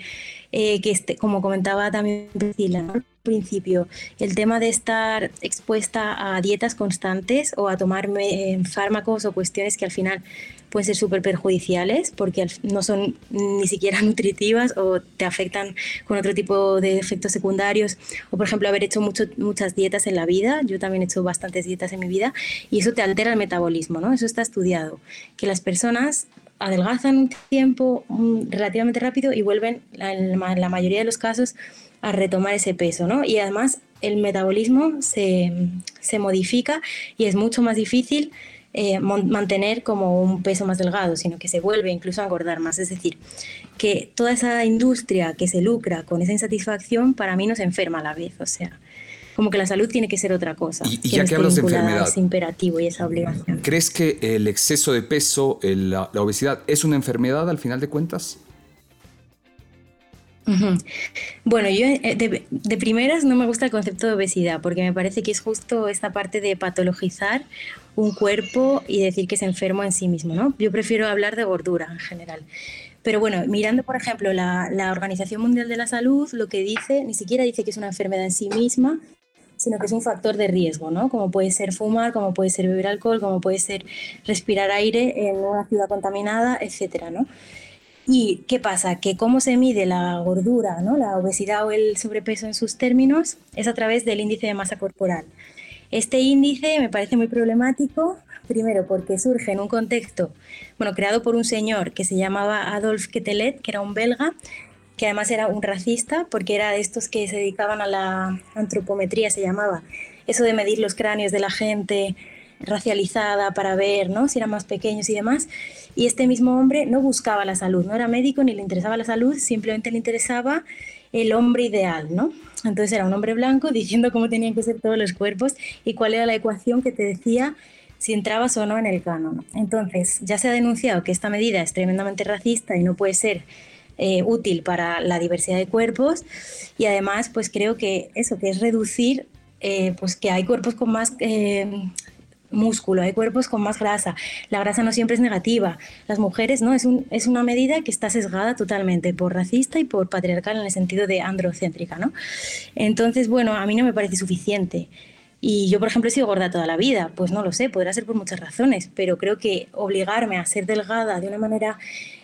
[SPEAKER 3] eh, que este, como comentaba también Priscila al principio, el tema de estar expuesta a dietas constantes o a tomar eh, fármacos o cuestiones que al final pueden ser súper perjudiciales porque no son ni siquiera nutritivas o te afectan con otro tipo de efectos secundarios. O, por ejemplo, haber hecho mucho, muchas dietas en la vida. Yo también he hecho bastantes dietas en mi vida y eso te altera el metabolismo, ¿no? Eso está estudiado. Que las personas adelgazan un tiempo relativamente rápido y vuelven, en la mayoría de los casos, a retomar ese peso, ¿no? Y además el metabolismo se, se modifica y es mucho más difícil eh, mantener como un peso más delgado, sino que se vuelve incluso a engordar más. Es decir, que toda esa industria que se lucra con esa insatisfacción, para mí nos enferma a la vez. O sea, como que la salud tiene que ser otra cosa.
[SPEAKER 1] Y, ya que hablas de enfermedad,
[SPEAKER 3] es imperativo y esa obligación.
[SPEAKER 1] ¿Crees que el exceso de peso, la, obesidad, es una enfermedad al final de cuentas?
[SPEAKER 3] Bueno, yo eh, de, de, primeras no me gusta el concepto de obesidad porque me parece que es justo esta parte de patologizar un cuerpo y decir que es enfermo en sí mismo, ¿no? Yo prefiero hablar de gordura en general. Pero bueno, mirando, por ejemplo, la, la Organización Mundial de la Salud, lo que dice, ni siquiera dice que es una enfermedad en sí misma, sino que es un factor de riesgo, ¿no? Como puede ser fumar, como puede ser beber alcohol, como puede ser respirar aire en una ciudad contaminada, etcétera, ¿no? ¿Y qué pasa? Que cómo se mide la gordura, ¿no? la obesidad o el sobrepeso en sus términos, es a través del índice de masa corporal. Este índice me parece muy problemático, primero porque surge en un contexto, bueno, creado por un señor que se llamaba Adolf Quetelet, que era un belga, que además era un racista, porque era de estos que se dedicaban a la antropometría, se llamaba, eso de medir los cráneos de la gente racializada para ver ¿no? si eran más pequeños y demás. Y este mismo hombre no buscaba la salud, no era médico ni le interesaba la salud, simplemente le interesaba el hombre ideal, ¿no? Entonces era un hombre blanco diciendo cómo tenían que ser todos los cuerpos y cuál era la ecuación que te decía si entrabas o no en el canon. Entonces ya se ha denunciado que esta medida es tremendamente racista y no puede ser eh, útil para la diversidad de cuerpos y además pues creo que eso, que es reducir eh, pues que hay cuerpos con más eh, músculo, hay cuerpos con más grasa. La grasa no siempre es negativa. Las mujeres, ¿no? Es, un, es una medida que está sesgada totalmente por racista y por patriarcal en el sentido de androcéntrica, ¿no? Entonces, bueno, a mí no me parece suficiente. Y yo, por ejemplo, he sido gorda toda la vida. Pues no lo sé, podrá ser por muchas razones, pero creo que obligarme a ser delgada de una manera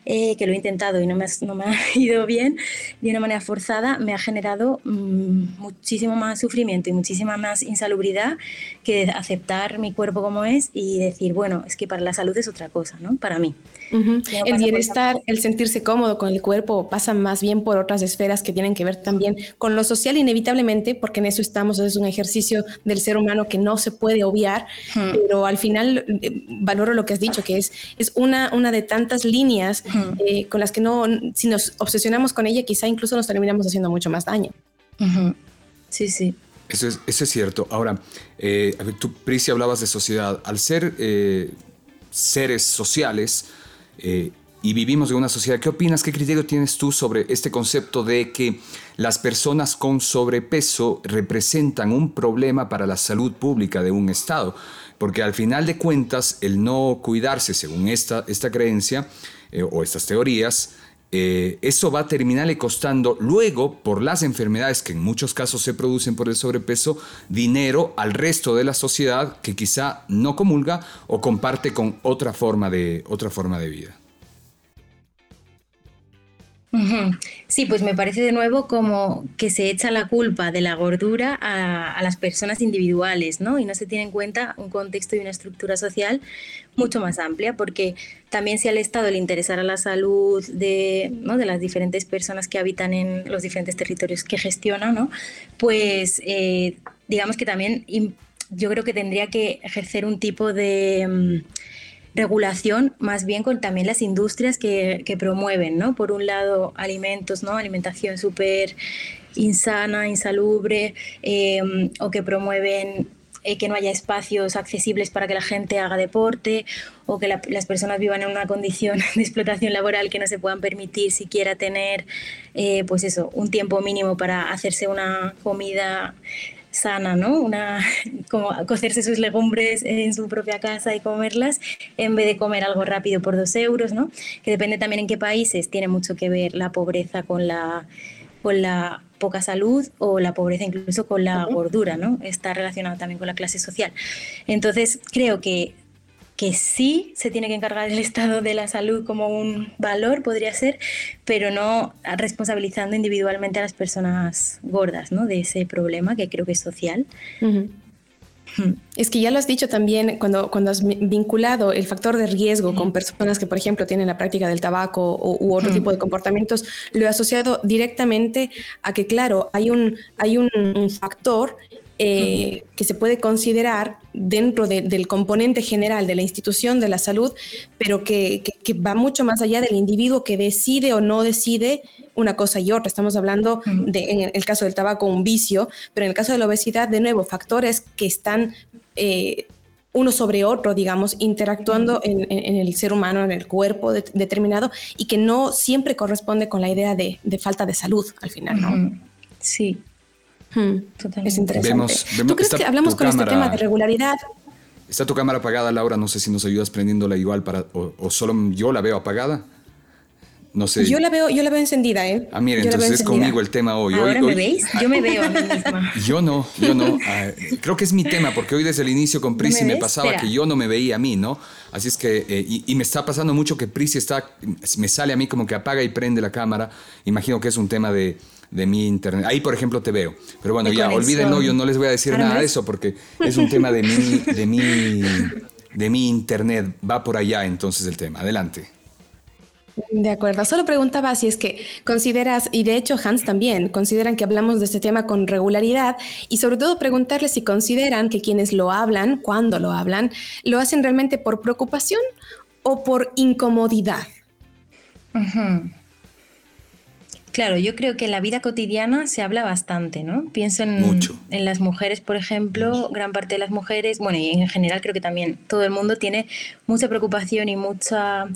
[SPEAKER 3] eh, que lo he intentado y no me, no me, ha ido bien, de una manera forzada, me ha generado mm, muchísimo más sufrimiento y muchísima más insalubridad que aceptar mi cuerpo como es y decir, bueno, es que para la salud es otra cosa, ¿no? Para mí.
[SPEAKER 2] El bienestar, el sentirse cómodo con el cuerpo pasa más bien por otras esferas que tienen que ver también con lo social inevitablemente, porque en eso estamos, es un ejercicio del ser humano que no se puede obviar, pero al final eh, valoro lo que has dicho, que es, es una, una de tantas líneas eh, con las que no, si nos obsesionamos con ella, quizá incluso nos terminamos haciendo mucho más daño.
[SPEAKER 3] Sí, sí.
[SPEAKER 1] Eso es, eso es cierto. Ahora, eh, tú, Prisi, hablabas de sociedad. Al ser eh, seres sociales y vivimos en una sociedad, ¿qué opinas, qué criterio tienes tú sobre este concepto de que las personas con sobrepeso representan un problema para la salud pública de un Estado? Porque al final de cuentas, el no cuidarse, según esta, esta creencia, eh, o estas teorías, eh, eso va a terminarle costando luego, por las enfermedades que en muchos casos se producen por el sobrepeso, dinero al resto de la sociedad que quizá no comulga o comparte con otra forma de, otra forma de vida.
[SPEAKER 3] Sí, pues me parece de nuevo como que se echa la culpa de la gordura a, las personas individuales, ¿no? Y no se tiene en cuenta un contexto y una estructura social mucho más amplia, porque también si al Estado le interesara la salud de, de las diferentes personas que habitan en los diferentes territorios que gestiona, ¿no? Pues eh, digamos que también yo creo que tendría que ejercer un tipo de... Mm, regulación más bien con también las industrias que, promueven, ¿no? Por un lado, alimentos, ¿no? Alimentación súper insana, insalubre, em, o que promueven eh, que no haya espacios accesibles para que la gente haga deporte o que las personas vivan en una condición de explotación laboral que no se puedan permitir siquiera tener, eh, pues eso, un tiempo mínimo para hacerse una comida sana, ¿no? Una, como cocerse sus legumbres en su propia casa y comerlas en vez de comer algo rápido por dos euros, ¿no? Que depende también en qué países tiene mucho que ver la pobreza con la, con la poca salud o la pobreza incluso con la gordura, ¿no? Está relacionado también con la clase social. Entonces, creo que que sí se tiene que encargar el estado de la salud como un valor, podría ser, pero no responsabilizando individualmente a las personas gordas ¿no? de ese problema que creo que es social.
[SPEAKER 2] Es que ya lo has dicho también cuando, cuando has vinculado el factor de riesgo con personas que, por ejemplo, tienen la práctica del tabaco o, u otro tipo de comportamientos, lo he asociado directamente a que, claro, hay un, hay un factor eh, que se puede considerar dentro del componente general de la institución de la salud, pero que, va mucho más allá del individuo que decide o no decide una cosa y otra. Estamos hablando de, en el caso del tabaco, un vicio, pero en el caso de la obesidad, de nuevo, factores que están... Eh, uno sobre otro, digamos, interactuando en, el ser humano, en el cuerpo determinado, y que no siempre corresponde con la idea de, falta de salud al final, ¿no?
[SPEAKER 3] Sí,
[SPEAKER 2] Hmm, es interesante. ¿Tú crees que hablamos con este tema de regularidad?
[SPEAKER 1] Está tu cámara apagada, Laura. No sé si nos ayudas prendiéndola igual para. O, solo yo la veo apagada. No sé.
[SPEAKER 2] Yo la veo, yo la veo encendida, ¿eh?
[SPEAKER 1] Ah, mira, entonces es conmigo el tema hoy.
[SPEAKER 3] ¿Ahora me veis? Yo me veo a mí misma.
[SPEAKER 1] Yo no, yo no. Ah, creo que es mi tema, porque hoy desde el inicio con Prisi me, pasaba que yo no me veía a mí, ¿no? Así es que, eh, y, me está pasando mucho que Prisi está, me sale a mí como que apaga y prende la cámara. Imagino que es un tema de, de mi internet. Ahí, por ejemplo, te veo. Pero bueno, ya, olvídenlo, yo no les voy a decir nada de eso porque es un tema de mi, de mi, de mi internet. Va por allá entonces el tema. Adelante.
[SPEAKER 2] De acuerdo, solo preguntaba si es que consideras, y de hecho Hans también, consideran que hablamos de este tema con regularidad y sobre todo preguntarles si consideran que quienes lo hablan, cuando lo hablan, lo hacen realmente por preocupación o por incomodidad.
[SPEAKER 3] Claro, yo creo que en la vida cotidiana se habla bastante, ¿no? Pienso en, en las mujeres, por ejemplo, gran parte de las mujeres, bueno, y en general creo que también todo el mundo tiene mucha preocupación y mucha...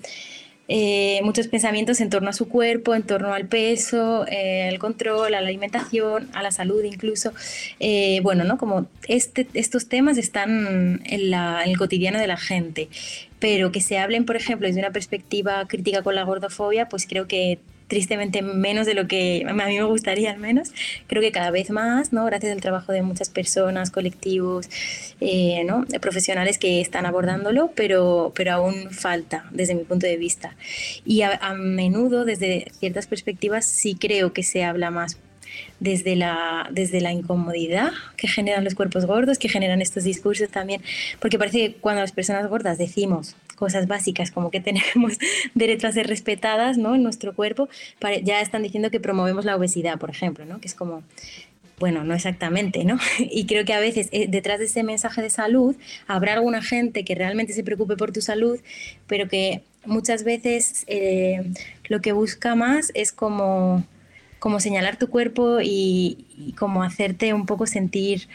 [SPEAKER 3] Eh, muchos pensamientos en torno a su cuerpo, en torno al peso, eh, al control, a la alimentación, a la salud incluso. Eh, bueno, ¿no? Como este, estos temas están en, la, en, el cotidiano de la gente, pero que se hablen, por ejemplo, desde una perspectiva crítica con la gordofobia, pues creo que tristemente menos de lo que a mí me gustaría al menos. Creo que cada vez más, ¿no? gracias al trabajo de muchas personas, colectivos, eh, ¿no? profesionales que están abordándolo, pero, pero aún falta desde mi punto de vista. Y a, a menudo desde ciertas perspectivas sí creo que se habla más desde la, desde la incomodidad que generan los cuerpos gordos, que generan estos discursos también, porque parece que cuando las personas gordas decimos cosas básicas como que tenemos derecho a ser respetadas ¿no? en nuestro cuerpo, ya están diciendo que promovemos la obesidad, por ejemplo, ¿no? que es como, bueno, no exactamente, ¿no? Y creo que a veces eh, detrás de ese mensaje de salud habrá alguna gente que realmente se preocupe por tu salud, pero que muchas veces eh, lo que busca más es como, como señalar tu cuerpo y como hacerte un poco sentir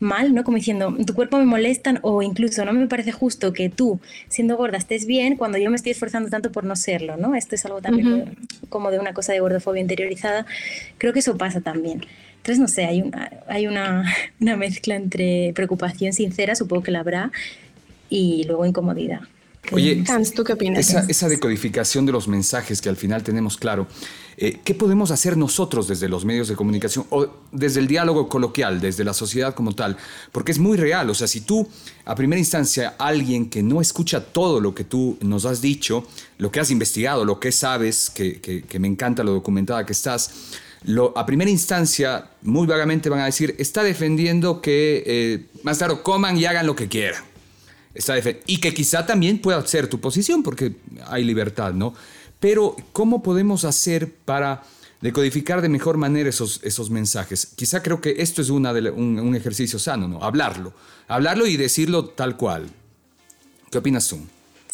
[SPEAKER 3] mal, ¿no? Como diciendo, tu cuerpo me molestan o incluso no me parece justo que tú, siendo gorda, estés bien cuando yo me estoy esforzando tanto por no serlo, ¿no? Esto es algo también como de una cosa de gordofobia interiorizada. Creo que eso pasa también. Entonces, no sé, hay una, hay una, una mezcla entre preocupación sincera, supongo que la habrá, y luego incomodidad.
[SPEAKER 1] Oye, Hans, ¿tú qué opinas? Esa, decodificación de los mensajes que al final tenemos claro, eh, ¿qué podemos hacer nosotros desde los medios de comunicación o desde el diálogo coloquial, desde la sociedad como tal? Porque es muy real, o sea, si tú, a primera instancia, alguien que no escucha todo lo que tú nos has dicho, lo que has investigado, lo que sabes, que, me encanta lo documentada que estás, lo, a primera instancia, muy vagamente van a decir, está defendiendo que eh, más tarde coman y hagan lo que quieran y que quizá también pueda ser tu posición, porque hay libertad, ¿no? Pero, ¿cómo podemos hacer para decodificar de mejor manera esos, esos mensajes? Quizá creo que esto es una de, un, ejercicio sano, ¿no? Hablarlo. Hablarlo y decirlo tal cual. ¿Qué opinas tú?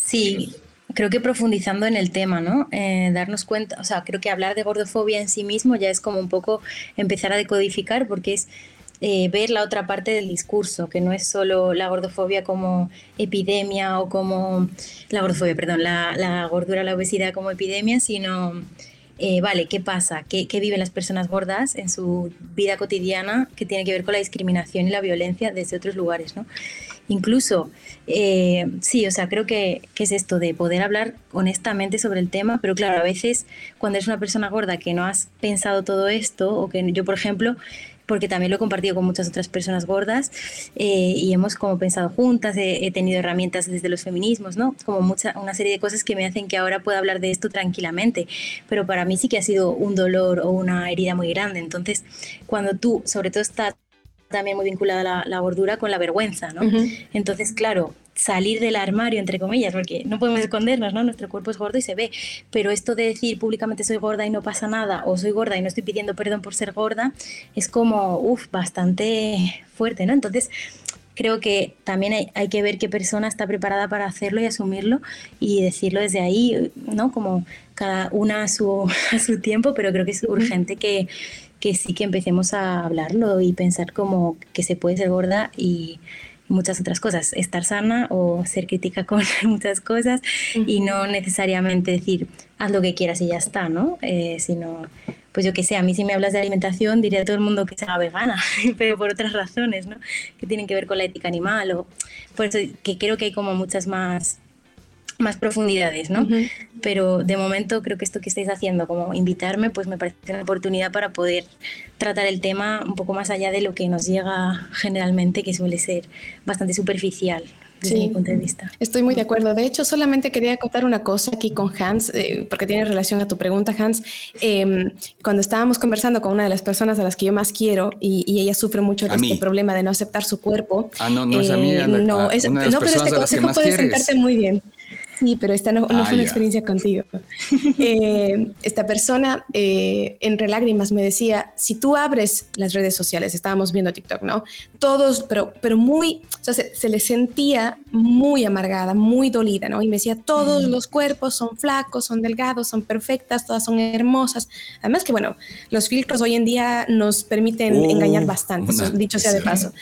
[SPEAKER 3] Sí, creo que profundizando en el tema, ¿no? Eh, darnos cuenta, o sea, creo que hablar de gordofobia en sí mismo ya es como un poco empezar a decodificar, porque es eh, ver la otra parte del discurso, que no es solo la gordofobia como epidemia o como la gordofobia, perdón, la, la gordura, la obesidad como epidemia, sino, eh, vale, ¿qué pasa? ¿Qué, ¿Qué, viven las personas gordas en su vida cotidiana que tiene que ver con la discriminación y la violencia desde otros lugares, ¿no? Incluso, eh, sí, o sea, creo que, que, es esto de poder hablar honestamente sobre el tema, pero claro, a veces cuando eres una persona gorda que no has pensado todo esto, o que yo, por ejemplo, porque también lo he compartido con muchas otras personas gordas eh, y hemos como pensado juntas, he, tenido herramientas desde los feminismos, ¿no? Como mucha, una serie de cosas que me hacen que ahora pueda hablar de esto tranquilamente, pero para mí sí que ha sido un dolor o una herida muy grande. Entonces, cuando tú, sobre todo estás también muy vinculada la, la gordura con la vergüenza, ¿no? Entonces, claro, salir del armario, entre comillas, porque no podemos escondernos, ¿no? Nuestro cuerpo es gordo y se ve, pero esto de decir públicamente soy gorda y no pasa nada, o soy gorda y no estoy pidiendo perdón por ser gorda, es como, uff, bastante fuerte, ¿no? Entonces, creo que también hay, hay, que ver qué persona está preparada para hacerlo y asumirlo y decirlo desde ahí, ¿no? Como cada una a su, a su tiempo, pero creo que es urgente que, que sí que empecemos a hablarlo y pensar como que se puede ser gorda y muchas otras cosas, estar sana o ser crítica con muchas cosas y no necesariamente decir haz lo que quieras y ya está, ¿no? Eh, sino, pues yo que sé, a mí si me hablas de alimentación diría a todo el mundo que sea vegana, pero por otras razones, ¿no? Que tienen que ver con la ética animal o por eso que creo que hay como muchas más más profundidades, ¿no? Pero de momento creo que esto que estáis haciendo, como invitarme, pues me parece una oportunidad para poder tratar el tema un poco más allá de lo que nos llega generalmente, que suele ser bastante superficial. Desde mi punto de vista.
[SPEAKER 2] Estoy muy de acuerdo. De hecho, solamente quería contar una cosa aquí con Hans, eh, porque tiene relación a tu pregunta, Hans. Em, cuando estábamos conversando con una de las personas a las que yo más quiero y, ella sufre mucho de este problema de no aceptar su cuerpo.
[SPEAKER 1] Ah, no, no es a mí. Eh, no, es, no, pero este consejo
[SPEAKER 2] puede sentarte muy bien. Sí, pero esta no, fue una ah, experiencia contigo. Eh, esta persona eh, entre lágrimas me decía, si tú abres las redes sociales, estábamos viendo TikTok, ¿no? Todos, pero, pero muy, o sea, se, le sentía muy amargada, muy dolida, ¿no? Y me decía, todos mm. los cuerpos son flacos, son delgados, son perfectas, todas son hermosas. Además que, bueno, los filtros hoy en día nos permiten uh, engañar bastante, dicho sea de paso.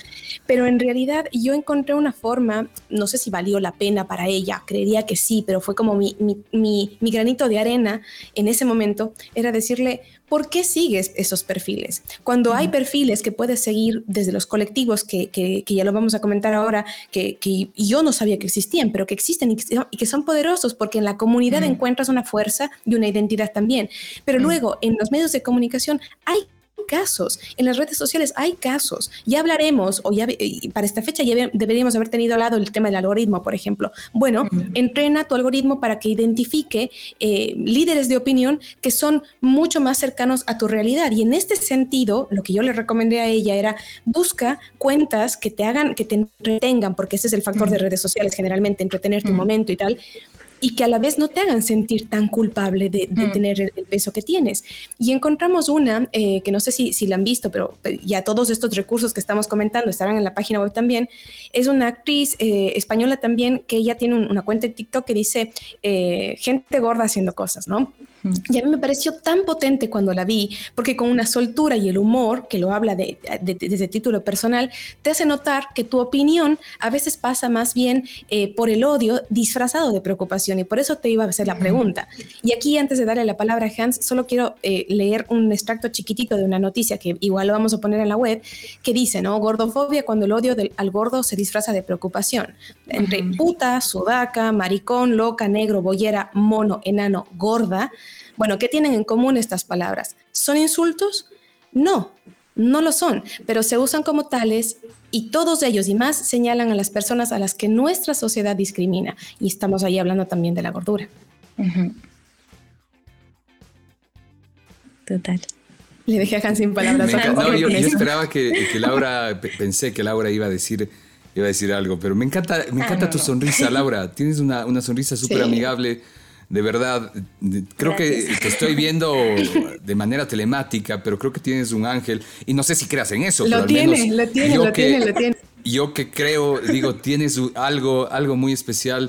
[SPEAKER 2] Pero en realidad yo encontré una forma, no sé si valió la pena para ella, creería que sí, pero fue como mi, mi, granito de arena en ese momento, era decirle, ¿por qué sigues esos perfiles? Cuando hay perfiles que puedes seguir desde los colectivos, que, que, ya lo vamos a comentar ahora, que, que, yo no sabía que existían, pero que existen y que, son poderosos, porque en la comunidad encuentras una fuerza y una identidad también. Pero luego en los medios de comunicación hay casos, en las redes sociales hay casos. Ya hablaremos, o ya para esta fecha ya deberíamos haber tenido al lado el tema del algoritmo, por ejemplo. Bueno, entrena tu algoritmo para que identifique eh, líderes de opinión que son mucho más cercanos a tu realidad. Y en este sentido, lo que yo le recomendé a ella era busca cuentas que te hagan, que te entretengan, porque ese es el factor de redes sociales, generalmente entretener tu momento y tal y que a la vez no te hagan sentir tan culpable de, mm. tener el, peso que tienes. Y encontramos una, eh, que no sé si, si la han visto, pero ya todos estos recursos que estamos comentando estarán en la página web también. Es una actriz eh, española también que ella tiene una cuenta de TikTok que dice eh, gente gorda haciendo cosas, ¿no? Y a mí me pareció tan potente cuando la vi, porque con una soltura y el humor, que lo habla de, desde título personal, te hace notar que tu opinión a veces pasa más bien eh, por el odio disfrazado de preocupación. Y por eso te iba a hacer la pregunta. Y aquí, antes de darle la palabra a Hans, solo quiero eh, leer un extracto chiquitito de una noticia que igual lo vamos a poner en la web, que dice, ¿no? Gordofobia cuando el odio del, al gordo se disfraza de preocupación. Entre puta, sudaca, maricón, loca, negro, boyera, mono, enano, gorda bueno, ¿qué tienen en común estas palabras? ¿Son insultos? No, no lo son, pero se usan como tales y todos ellos y más señalan a las personas a las que nuestra sociedad discrimina. Y estamos ahí hablando también de la gordura.
[SPEAKER 3] Total.
[SPEAKER 2] Le dejé a sin palabras.
[SPEAKER 1] no, yo, esperaba que, Laura, pensé que Laura iba a decir iba a decir algo, pero me encanta, me encanta tu sonrisa, Laura. Tienes una, sonrisa súper amigable de verdad, creo que te estoy viendo de manera telemática, pero creo que tienes un ángel y no sé si creas en eso.
[SPEAKER 2] Lo tiene, lo tiene, lo tiene, lo tiene.
[SPEAKER 1] Yo que creo, digo, tienes algo, algo muy especial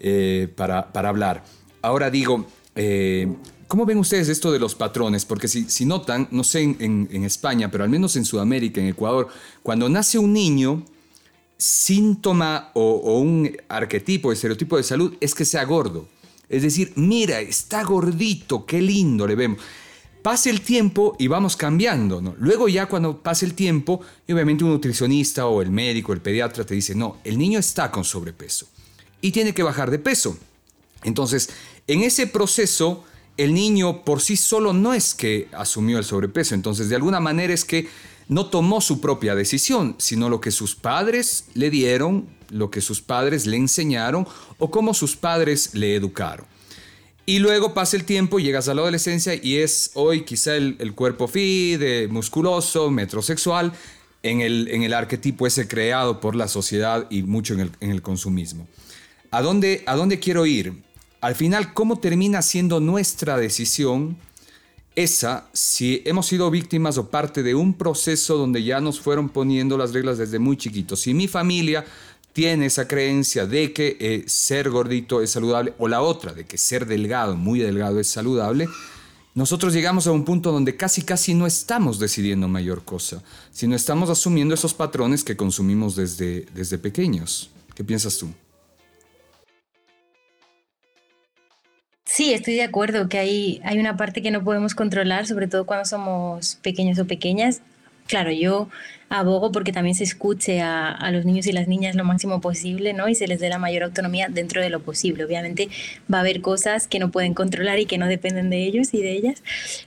[SPEAKER 1] eh, para, hablar. Ahora digo, eh, ¿cómo ven ustedes esto de los patrones? Porque si, si notan, no sé en, España, pero al menos en Sudamérica, en Ecuador, cuando nace un niño, síntoma o, o un arquetipo, estereotipo de salud es que sea gordo. Es decir, mira, está gordito, qué lindo le vemos. Pase el tiempo y vamos cambiando, ¿no? Luego ya cuando pase el tiempo, y obviamente un nutricionista o el médico, el pediatra te dice, no, el niño está con sobrepeso y tiene que bajar de peso. Entonces, en ese proceso, el niño por sí solo no es que asumió el sobrepeso, entonces de alguna manera es que no tomó su propia decisión, sino lo que sus padres le dieron lo que sus padres le enseñaron o cómo sus padres le educaron. Y luego pasa el tiempo, llegas a la adolescencia y es hoy quizá el, cuerpo fit, musculoso, metrosexual, en el, en el arquetipo ese creado por la sociedad y mucho en el, en el consumismo. ¿A dónde, ¿A dónde quiero ir? Al final, ¿cómo termina siendo nuestra decisión esa si hemos sido víctimas o parte de un proceso donde ya nos fueron poniendo las reglas desde muy chiquitos? Si mi familia tiene esa creencia de que eh, ser gordito es saludable o la otra, de que ser delgado, muy delgado es saludable, nosotros llegamos a un punto donde casi casi no estamos decidiendo mayor cosa, sino estamos asumiendo esos patrones que consumimos desde, desde pequeños. ¿Qué piensas tú?
[SPEAKER 3] Sí, estoy de acuerdo que hay, hay una parte que no podemos controlar, sobre todo cuando somos pequeños o pequeñas, claro, yo abogo porque también se escuche a, los niños y las niñas lo máximo posible, ¿no? Y se les dé la mayor autonomía dentro de lo posible. Obviamente va a haber cosas que no pueden controlar y que no dependen de ellos y de ellas,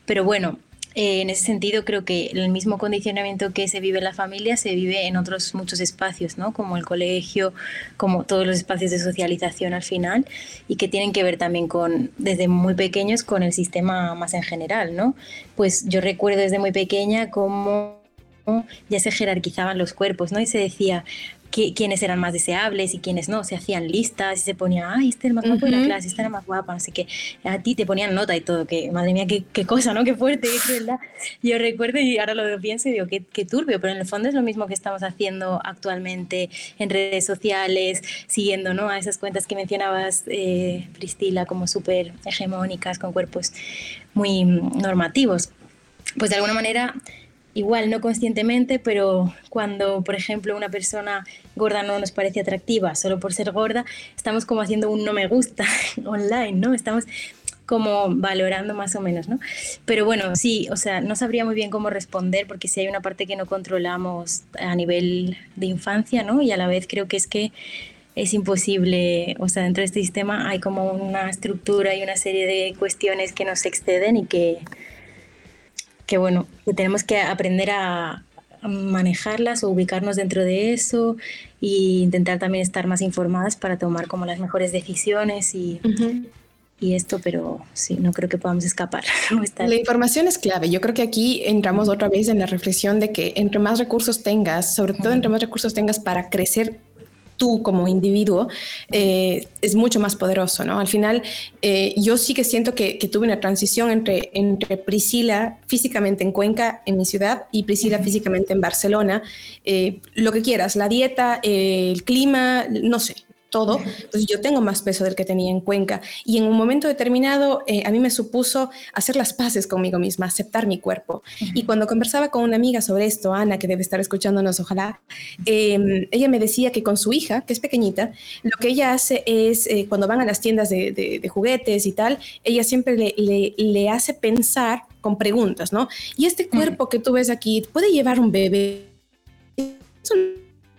[SPEAKER 3] pero bueno, eh, en ese sentido, creo que el mismo condicionamiento que se vive en la familia se vive en otros muchos espacios, ¿no? como el colegio, como todos los espacios de socialización al final, y que tienen que ver también con, desde muy pequeños, con el sistema más en general. ¿no? Pues yo recuerdo desde muy pequeña cómo ya se jerarquizaban los cuerpos, ¿no? Y se decía quiénes eran más deseables y quiénes no, se hacían listas y se ponía, ay, este era más guapo de la clase, esta era más guapa, así que a ti te ponían nota y todo, que madre mía, qué, qué cosa, ¿no? Qué fuerte, qué crueldad. Yo recuerdo y ahora lo pienso y digo, qué, qué, turbio, pero en el fondo es lo mismo que estamos haciendo actualmente en redes sociales, siguiendo, ¿no? A esas cuentas que mencionabas, eh, Priscila, como súper hegemónicas, con cuerpos muy normativos. Pues de alguna manera igual no conscientemente, pero cuando, por ejemplo, una persona gorda no nos parece atractiva solo por ser gorda, estamos como haciendo un no me gusta online, ¿no? Estamos como valorando más o menos, ¿no? Pero bueno, sí, o sea, no sabría muy bien cómo responder porque si hay una parte que no controlamos a nivel de infancia, ¿no? Y a la vez creo que es que es imposible, o sea, dentro de este sistema hay como una estructura y una serie de cuestiones que nos exceden y que que bueno, que tenemos que aprender a, manejarlas o ubicarnos dentro de eso e intentar también estar más informadas para tomar como las mejores decisiones y, y esto, pero sí, no creo que podamos escapar.
[SPEAKER 2] La información es clave. Yo creo que aquí entramos otra vez en la reflexión de que entre más recursos tengas, sobre todo entre más recursos tengas para crecer tú como individuo eh, es mucho más poderoso, ¿no? Al final, eh, yo sí que siento que, tuve una transición entre, entre Priscila físicamente en Cuenca, en mi ciudad, y Priscila físicamente en Barcelona. Eh, lo que quieras, la dieta, el clima, no sé, todo, pues yo tengo más peso del que tenía en Cuenca. Y en un momento determinado, eh, a mí me supuso hacer las paces conmigo misma, aceptar mi cuerpo. Y cuando conversaba con una amiga sobre esto, Ana, que debe estar escuchándonos, ojalá, em, ella me decía que con su hija, que es pequeñita, lo que ella hace es, eh, cuando van a las tiendas de, juguetes y tal, ella siempre le, le, hace pensar con preguntas, ¿no? Y este cuerpo que tú ves aquí, ¿puede llevar un bebé?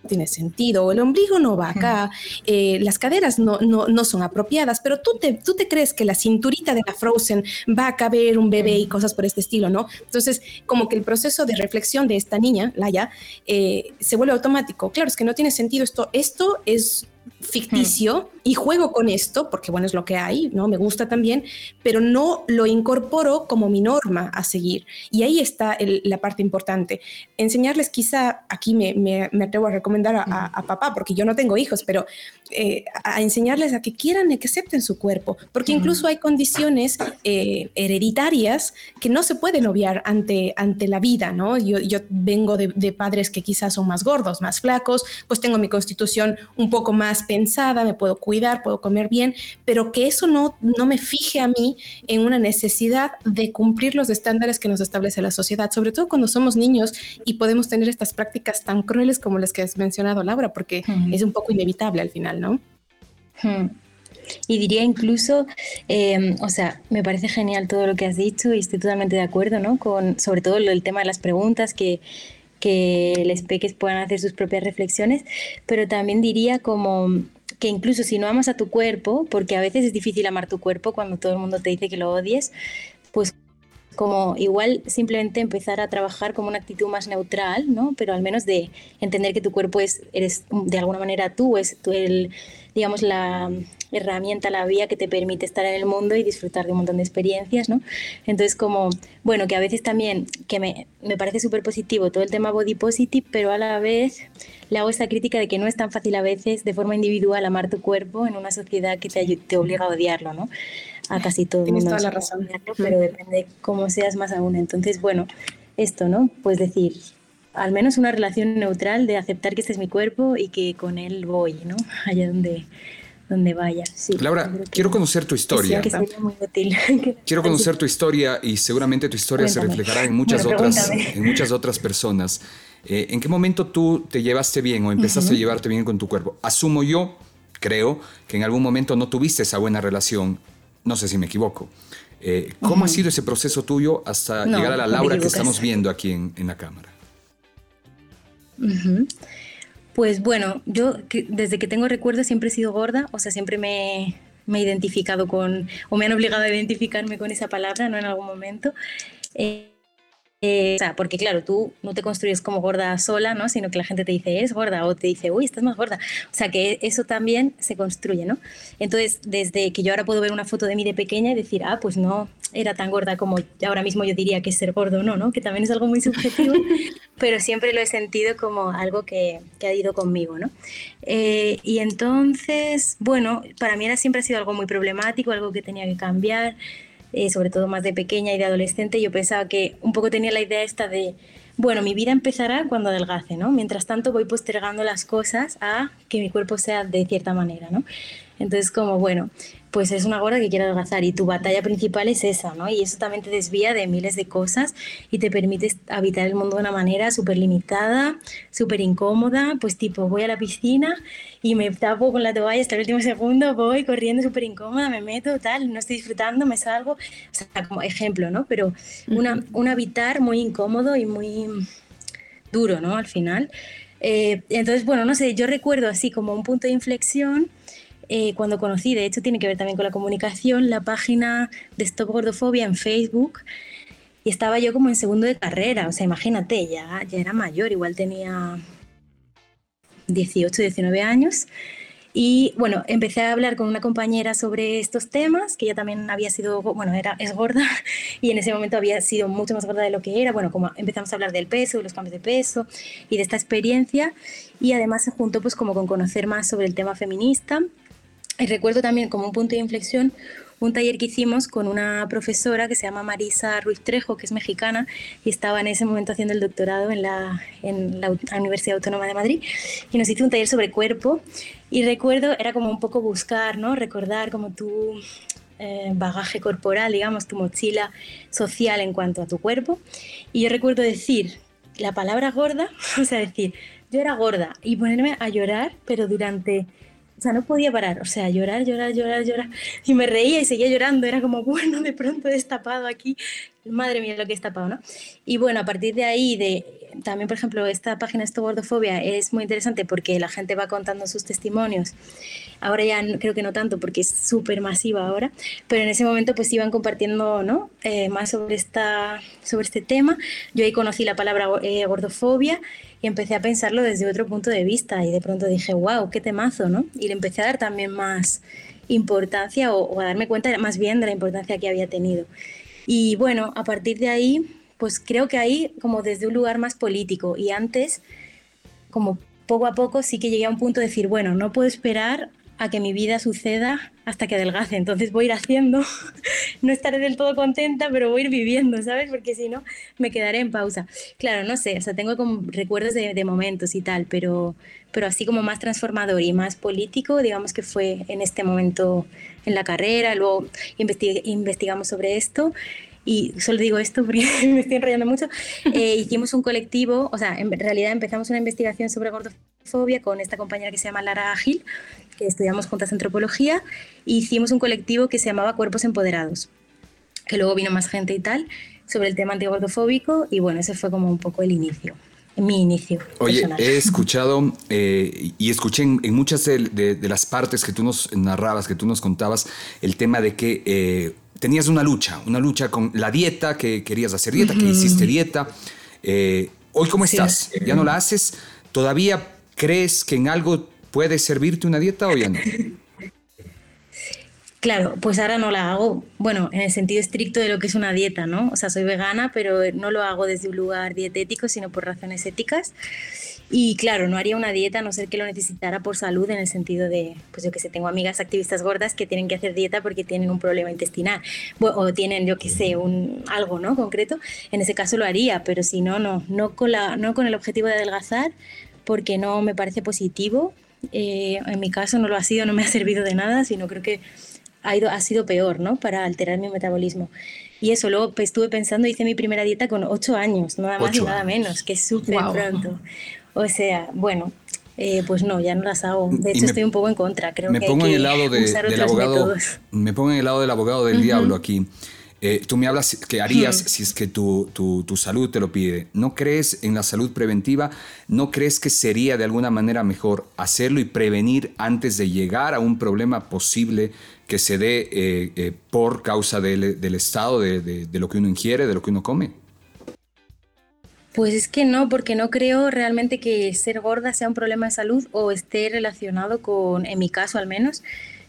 [SPEAKER 2] Tiene sentido, el ombligo no va acá, eh, las caderas no, no, no, son apropiadas, pero tú te, tú te crees que la cinturita de la Frozen va a caber un bebé y cosas por este estilo, ¿no? Entonces, como que el proceso de reflexión de esta niña, Laia, eh, se vuelve automático. Claro, es que no tiene sentido esto. Esto es ficticio y juego con esto, porque bueno, es lo que hay, ¿no? Me gusta también, pero no lo incorporo como mi norma a seguir. Y ahí está la parte importante. Enseñarles quizá, aquí me, me, atrevo a recomendar a, papá, porque yo no tengo hijos, pero eh, a enseñarles a que quieran y que acepten su cuerpo, porque incluso hay condiciones eh, hereditarias que no se pueden obviar ante, ante la vida, ¿no? Yo, yo vengo de, de padres que quizás son más gordos, más flacos, pues tengo mi constitución un poco más pensada, me puedo cuidar, puedo comer bien, pero que eso no, no me fije a mí en una necesidad de cumplir los estándares que nos establece la sociedad, sobre todo cuando somos niños y podemos tener estas prácticas tan crueles como las que has mencionado, Laura, porque es un poco inevitable al final, ¿no?
[SPEAKER 3] Y diría incluso, em, o sea, me parece genial todo lo que has dicho y estoy totalmente de acuerdo, ¿no? Con sobre todo el tema de las preguntas que que les peques puedan hacer sus propias reflexiones, pero también diría como que incluso si no amas a tu cuerpo, porque a veces es difícil amar tu cuerpo cuando todo el mundo te dice que lo odies, pues como igual simplemente empezar a trabajar como una actitud más neutral, ¿no? Pero al menos de entender que tu cuerpo es, eres de alguna manera tú, es tú el, digamos, la herramienta, la vía que te permite estar en el mundo y disfrutar de un montón de experiencias, ¿no? Entonces, como, bueno, que a veces también, que me, me parece súper positivo todo el tema body positive, pero a la vez le hago esta crítica de que no es tan fácil a veces de forma individual amar tu cuerpo en una sociedad que te, te obliga a odiarlo, ¿no? A casi todo el mundo.
[SPEAKER 2] toda la razón.
[SPEAKER 3] pero depende cómo seas más aún. Entonces, bueno, esto, ¿no? Pues decir, al menos una relación neutral de aceptar que este es mi cuerpo y que con él voy, ¿no? Allá donde, donde vaya.
[SPEAKER 1] Laura, quiero conocer tu historia. quiero conocer tu historia y seguramente tu historia se reflejará en muchas, otras, en muchas otras personas. Eh, ¿En qué momento tú te llevaste bien o empezaste a llevarte bien con tu cuerpo? Asumo yo, creo, que en algún momento no tuviste esa buena relación. No sé si me equivoco. Eh, ¿Cómo ha sido ese proceso tuyo hasta llegar a la Laura que estamos viendo aquí en, en la cámara?
[SPEAKER 3] Pues bueno, yo desde que tengo recuerdo siempre he sido gorda, o sea, siempre me, he identificado con, o me han obligado a identificarme con esa palabra, ¿no? En algún momento. Eh, eh, o sea, porque claro, tú no te construyes como gorda sola, ¿no? Sino que la gente te dice, es gorda, o te dice, uy, estás más gorda. O sea, que eso también se construye, ¿no? Entonces, desde que yo ahora puedo ver una foto de mí de pequeña y decir, ah, pues no era tan gorda como ahora mismo yo diría que es ser gordo, no, ¿no? Que también es algo muy subjetivo, pero siempre lo he sentido como algo que, que ha ido conmigo, ¿no? Eh, y entonces, bueno, para mí era, siempre ha sido algo muy problemático, algo que tenía que cambiar. Eh, sobre todo más de pequeña y de adolescente, yo pensaba que un poco tenía la idea esta de, bueno, mi vida empezará cuando adelgace, ¿no? Mientras tanto voy postergando las cosas a que mi cuerpo sea de cierta manera, ¿no? Entonces, como, bueno, pues es una gorda que quiere adelgazar y tu batalla principal es esa, ¿no? Y eso también te desvía de miles de cosas y te permite habitar el mundo de una manera súper limitada, súper incómoda, pues tipo, voy a la piscina y me tapo con la toalla hasta el último segundo, voy corriendo súper incómoda, me meto, tal, no estoy disfrutando, me salgo, o sea, como ejemplo, ¿no? Pero una, un habitar muy incómodo y muy duro, ¿no? Al final. Eh, entonces, bueno, no sé, yo recuerdo así como un punto de inflexión eh, cuando conocí, de hecho tiene que ver también con la comunicación, la página de Stop Gordofobia en Facebook. Y estaba yo como en segundo de carrera, o sea, imagínate, ya, ya era mayor, igual tenía 18, 19 años. Y bueno, empecé a hablar con una compañera sobre estos temas, que ella también había sido, bueno, era, es gorda y en ese momento había sido mucho más gorda de lo que era. Bueno, como empezamos a hablar del peso, de los cambios de peso y de esta experiencia. Y además se juntó pues como con conocer más sobre el tema feminista y recuerdo también como un punto de inflexión un taller que hicimos con una profesora que se llama Marisa Ruiz Trejo, que es mexicana y estaba en ese momento haciendo el doctorado en la, en la Universidad Autónoma de Madrid y nos hizo un taller sobre cuerpo y recuerdo, era como un poco buscar, ¿no? Recordar como tu eh, bagaje corporal, digamos, tu mochila social en cuanto a tu cuerpo. Y yo recuerdo decir la palabra gorda, o sea, decir, yo era gorda y ponerme a llorar, pero durante o sea, no podía parar, o sea, llorar, llorar, llorar, llorar. Y me reía y seguía llorando, era como, bueno, de pronto he destapado aquí, madre mía, lo que he destapado, ¿no? Y bueno, a partir de ahí, de, también, por ejemplo, esta página Esto Gordofobia es muy interesante porque la gente va contando sus testimonios. Ahora ya creo que no tanto porque es súper masiva ahora, pero en ese momento pues iban compartiendo, ¿no? Eh, más sobre, esta, sobre este tema. Yo ahí conocí la palabra eh, gordofobia y empecé a pensarlo desde otro punto de vista y de pronto dije, wow, qué temazo, ¿no? Y le empecé a dar también más importancia o, a darme cuenta más bien de la importancia que había tenido. Y bueno, a partir de ahí, pues creo que ahí como desde un lugar más político y antes, como poco a poco sí que llegué a un punto de decir, bueno, no puedo esperar a que mi vida suceda hasta que adelgace. Entonces voy a ir haciendo, no estaré del todo contenta, pero voy a ir viviendo, ¿sabes? Porque si no, me quedaré en pausa. Claro, no sé, o sea, tengo recuerdos de, de, momentos y tal, pero, pero así como más transformador y más político, digamos que fue en este momento en la carrera, luego investigamos sobre esto y solo digo esto porque me estoy enrollando mucho, eh, hicimos un colectivo, o sea, en realidad empezamos una investigación sobre gordofobia con esta compañera que se llama Lara Ágil, que estudiamos juntas antropología, e hicimos un colectivo que se llamaba Cuerpos Empoderados, que luego vino más gente y tal, sobre el tema antigordofóbico, y bueno, ese fue como un poco el inicio mi inicio.
[SPEAKER 1] Oye, he escuchado eh, y escuché en, muchas de, las partes que tú nos narrabas, que tú nos contabas, el tema de que eh, tenías una lucha, una lucha con la dieta, que querías hacer dieta, que hiciste dieta. Eh, hoy, ¿cómo estás? ¿Ya no la haces? ¿Todavía crees que en algo puede servirte una dieta o ya no?
[SPEAKER 3] Claro, pues ahora no la hago, bueno, en el sentido estricto de lo que es una dieta, ¿no? O sea, soy vegana, pero no lo hago desde un lugar dietético, sino por razones éticas. Y claro, no haría una dieta a no ser que lo necesitara por salud, en el sentido de, pues yo que sé, tengo amigas activistas gordas que tienen que hacer dieta porque tienen un problema intestinal o tienen, yo que sé, un, algo ¿no? concreto. En ese caso lo haría, pero si no, no, no con, la, no con el objetivo de adelgazar porque no me parece positivo. Eh, en mi caso no lo ha sido, no me ha servido de nada, sino creo que ha, ido, ha sido peor, ¿no? Para alterar mi metabolismo. Y eso, luego pues, estuve pensando, hice mi primera dieta con ocho años, nada más y nada menos, que es súper pronto. O sea, bueno, eh, pues no, ya no las hago. De hecho, estoy un poco en contra. Creo
[SPEAKER 1] me
[SPEAKER 3] que
[SPEAKER 1] pongo
[SPEAKER 3] hay
[SPEAKER 1] en el lado del abogado. Me pongo en el lado del abogado del diablo aquí. Eh, tú me hablas que harías si es que tu, tu, tu, salud te lo pide. ¿No crees en la salud preventiva? ¿No crees que sería de alguna manera mejor hacerlo y prevenir antes de llegar a un problema posible que se dé eh, eh, por causa del, del estado de, de, de lo que uno ingiere, de lo que uno come?
[SPEAKER 3] Pues es que no, porque no creo realmente que ser gorda sea un problema de salud o esté relacionado con, en mi caso al menos,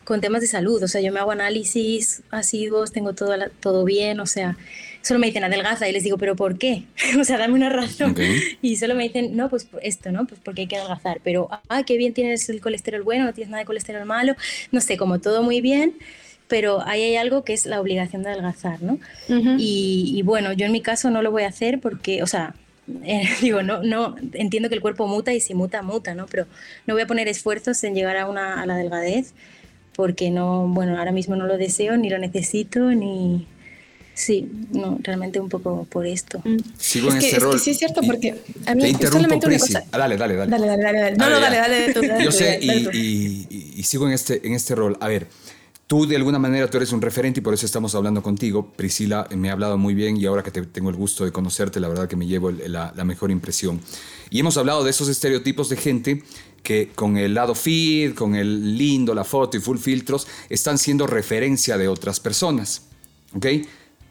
[SPEAKER 3] con temas de salud. O sea, yo me hago análisis asiduos, tengo todo, todo bien, o sea, solo me dicen adelgaza y les digo, ¿pero por qué? o sea, dame una razón. Y solo me dicen, no, pues esto, ¿no? Pues porque hay que adelgazar. Pero, ah, qué bien tienes el colesterol bueno, no tienes nada de colesterol malo. No sé, como todo muy bien pero ahí hay algo que es la obligación de adelgazar, ¿no? y, y, bueno, yo en mi caso no lo voy a hacer porque, o sea, eh, digo, no, no, entiendo que el cuerpo muta y si muta, muta, ¿no? Pero no voy a poner esfuerzos en llegar a, una, a la delgadez porque no, bueno, ahora mismo no lo deseo, ni lo necesito, ni... Sí, no, realmente un poco por esto.
[SPEAKER 1] Mm. Sigo en este rol.
[SPEAKER 2] sí es cierto, porque a mí
[SPEAKER 1] te interrumpo, Prisi. Ah, dale, dale, dale.
[SPEAKER 2] Dale, dale, dale. No, no, dale, dale.
[SPEAKER 1] Yo sé y, y, y, sigo en este, en este rol. A ver, Tú de alguna manera tú eres un referente y por eso estamos hablando contigo. Priscila me ha hablado muy bien y ahora que te, tengo el gusto de conocerte, la verdad que me llevo la, la, mejor impresión. Y hemos hablado de esos estereotipos de gente que con el lado feed, con el lindo, la foto y full filtros, están siendo referencia de otras personas. ¿Ok?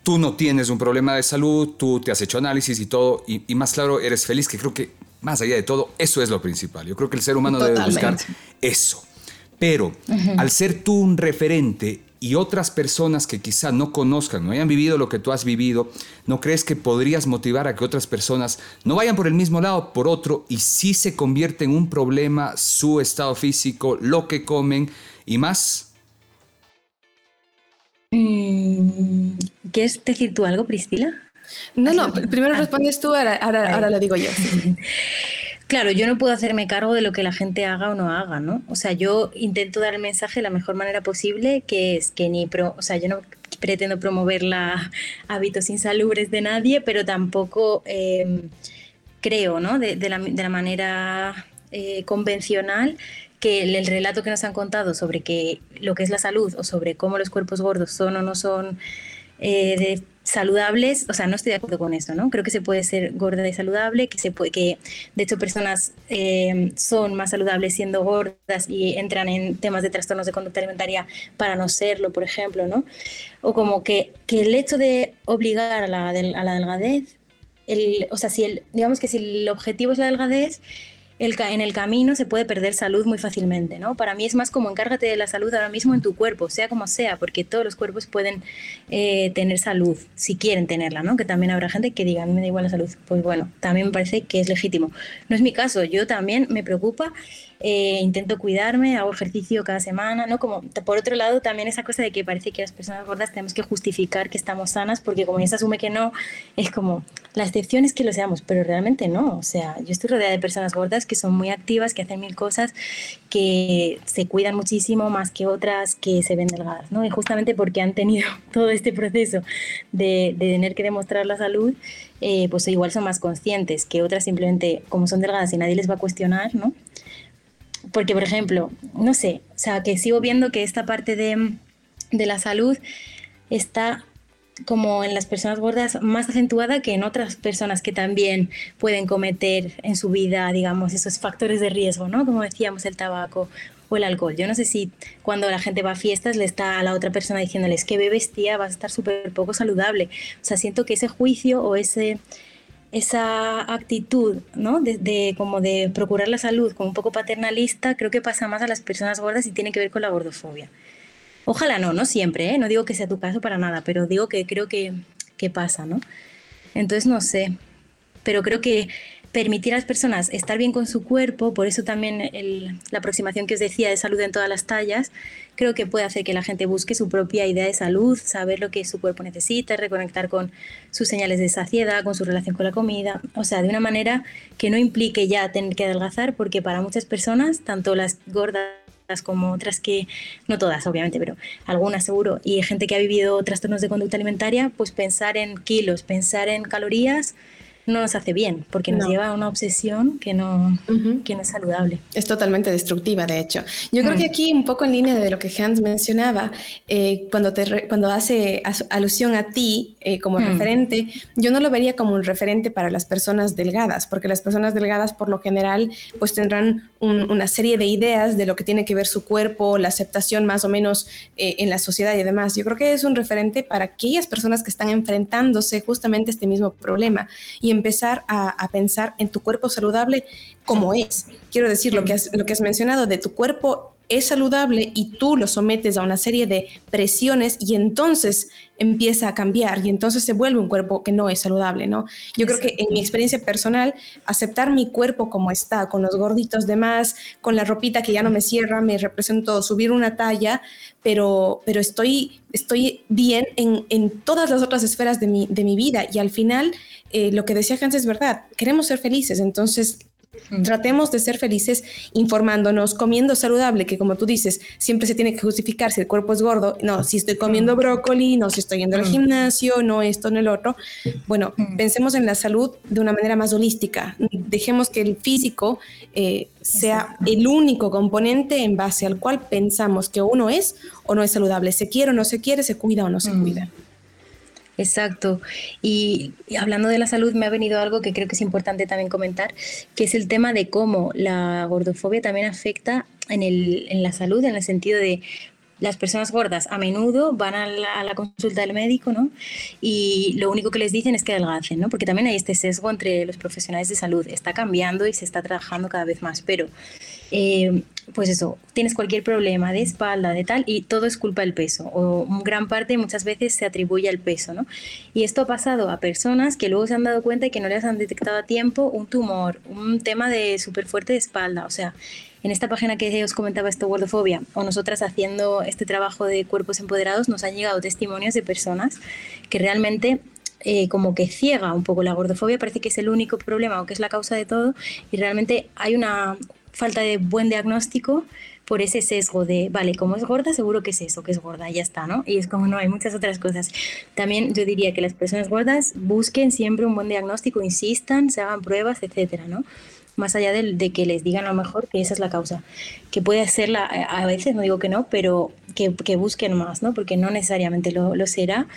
[SPEAKER 1] Tú no tienes un problema de salud, tú te has hecho análisis y todo, y, y más claro, eres feliz, que creo que más allá de todo, eso es lo principal. Yo creo que el ser humano Totalmente. debe buscar eso pero al ser tú un referente y otras personas que quizá no conozcan, no hayan vivido lo que tú has vivido, ¿no crees que podrías motivar a que otras personas no vayan por el mismo lado, por otro, y sí se convierte en un problema su estado físico, lo que comen y más?
[SPEAKER 3] Mm, ¿Quieres decir tú algo, Priscila?
[SPEAKER 2] No, no, primero ah. respondes tú, ahora, ahora, lo digo yo.
[SPEAKER 3] Claro, yo no puedo hacerme cargo de lo que la gente haga o no haga, ¿no? O sea, yo intento dar el mensaje de la mejor manera posible, que es que ni pro, o sea, yo no pretendo promover la hábitos insalubres de nadie, pero tampoco em, creo, ¿no? De, la, manera eh, convencional que el, relato que nos han contado sobre que lo que es la salud o sobre cómo los cuerpos gordos son o no son eh, de saludables, o sea, no estoy de acuerdo con eso, ¿no? Creo que se puede ser gorda y saludable, que se puede, que de hecho personas eh, son más saludables siendo gordas y entran en temas de trastornos de conducta alimentaria para no serlo, por ejemplo, ¿no? O como que, que el hecho de obligar a la, a la delgadez, el, o sea, si el, digamos que si el objetivo es la delgadez, en el camino se puede perder salud muy fácilmente, ¿no? Para mí es más como encárgate de la salud ahora mismo en tu cuerpo, sea como sea, porque todos los cuerpos pueden eh, tener salud, si quieren tenerla, ¿no? Que también habrá gente que diga, me da igual la salud. Pues bueno, también me parece que es legítimo. No es mi caso, yo también me preocupa eh, intento cuidarme, hago ejercicio cada semana, ¿no? Como, por otro lado, también esa cosa de que parece que las personas gordas tenemos que justificar que estamos sanas, porque como ya se asume que no, es como, la excepción es que lo seamos, pero realmente no, o sea, yo estoy rodeada de personas gordas que son muy activas, que hacen mil cosas, que se cuidan muchísimo más que otras que se ven delgadas, ¿no? Y justamente porque han tenido todo este proceso de, tener que demostrar la salud, eh, pues igual son más conscientes que otras simplemente como son delgadas y nadie les va a cuestionar, ¿no? Porque, por ejemplo, no sé, o sea, que sigo viendo que esta parte de, de la salud está como en las personas gordas más acentuada que en otras personas que también pueden cometer en su vida, digamos, esos factores de riesgo, ¿no? Como decíamos, el tabaco o el alcohol. Yo no sé si cuando la gente va a fiestas le está a la otra persona diciéndoles que bebes, tía, vas a estar súper poco saludable. O sea, siento que ese juicio o ese esa actitud, ¿no? De, como de procurar la salud como un poco paternalista, creo que pasa más a las personas gordas y tiene que ver con la gordofobia. Ojalá no, no siempre, ¿eh? no digo que sea tu caso para nada, pero digo que creo que, que pasa, ¿no? Entonces no sé, pero creo que permitir a las personas estar bien con su cuerpo, por eso también la aproximación que os decía de salud en todas las tallas, creo que puede hacer que la gente busque su propia idea de salud, saber lo que su cuerpo necesita, reconectar con sus señales de saciedad, con su relación con la comida, o sea, de una manera que no implique ya tener que adelgazar, porque para muchas personas, tanto las gordas como otras que, no todas obviamente, pero algunas seguro, y gente que ha vivido trastornos de conducta alimentaria, pues pensar en kilos, pensar en calorías, no nos hace bien, porque nos lleva a una obsesión que no, que no es saludable.
[SPEAKER 2] Es totalmente destructiva, de hecho. Yo creo que aquí, un poco en línea de lo que Hans mencionaba, eh, cuando, te cuando hace alusión a ti eh, como mm. referente, yo no lo vería como un referente para las personas delgadas, porque las personas delgadas, por lo general, pues tendrán una serie de ideas de lo que tiene que ver su cuerpo, la aceptación más o menos eh, en la sociedad y demás. Yo creo que es un referente para aquellas personas que están enfrentándose justamente a este mismo problema y empezar a, pensar en tu cuerpo saludable como es. Quiero decir, lo que, has, lo que has mencionado de tu cuerpo es saludable y tú lo sometes a una serie de presiones y entonces empieza a cambiar y entonces se vuelve un cuerpo que no es saludable, ¿no? Yo creo que en mi experiencia personal, aceptar mi cuerpo como está, con los gorditos de más, con la ropita que ya no me cierra, me represento subir una talla, pero, pero estoy, estoy bien en, en todas las otras esferas de mi, de mi vida y al final eh, lo que decía Hans es verdad, queremos ser felices, entonces Tratemos de ser felices informándonos, comiendo saludable, que como tú dices, siempre se tiene que justificar si el cuerpo es gordo. No, si estoy comiendo brócoli, no, si estoy yendo al gimnasio, no esto, no el otro. Bueno, pensemos en la salud de una manera más holística. Dejemos que el físico eh, sea el único componente en base al cual pensamos que uno es o no es saludable. Se quiere o no se quiere, se cuida o no se cuida.
[SPEAKER 3] Exacto. Y, hablando de la salud, me ha venido algo que creo que es importante también comentar, que es el tema de cómo la gordofobia también afecta en, el, la salud, en el sentido de las personas gordas a menudo van a la, consulta del médico, ¿no? Y lo único que les dicen es que adelgacen, ¿no? Porque también hay este sesgo entre los profesionales de salud. Está cambiando y se está trabajando cada vez más, pero eh, pues eso, tienes cualquier problema de espalda, de tal, y todo es culpa del peso, o gran parte muchas veces se atribuye al peso, ¿no? Y esto ha pasado a personas que luego se han dado cuenta y que no les han detectado a tiempo un tumor, un tema de súper fuerte de espalda, o sea, en esta página que os comentaba esto, Gordofobia, o nosotras haciendo este trabajo de cuerpos empoderados, nos han llegado testimonios de personas que realmente eh, como que ciega un poco la gordofobia, parece que es el único problema o que es la causa de todo, y realmente hay una falta de buen diagnóstico por ese sesgo de, vale, como es gorda, seguro que es eso, que es gorda, ya está, ¿no? Y es como, no, hay muchas otras cosas. También yo diría que las personas gordas busquen siempre un buen diagnóstico, insistan, se hagan pruebas, etcétera, ¿no? Más allá de, de que les digan a lo mejor que esa es la causa. Que puede ser la, a veces, no digo que no, pero que, que busquen más, ¿no? Porque no necesariamente lo, lo será.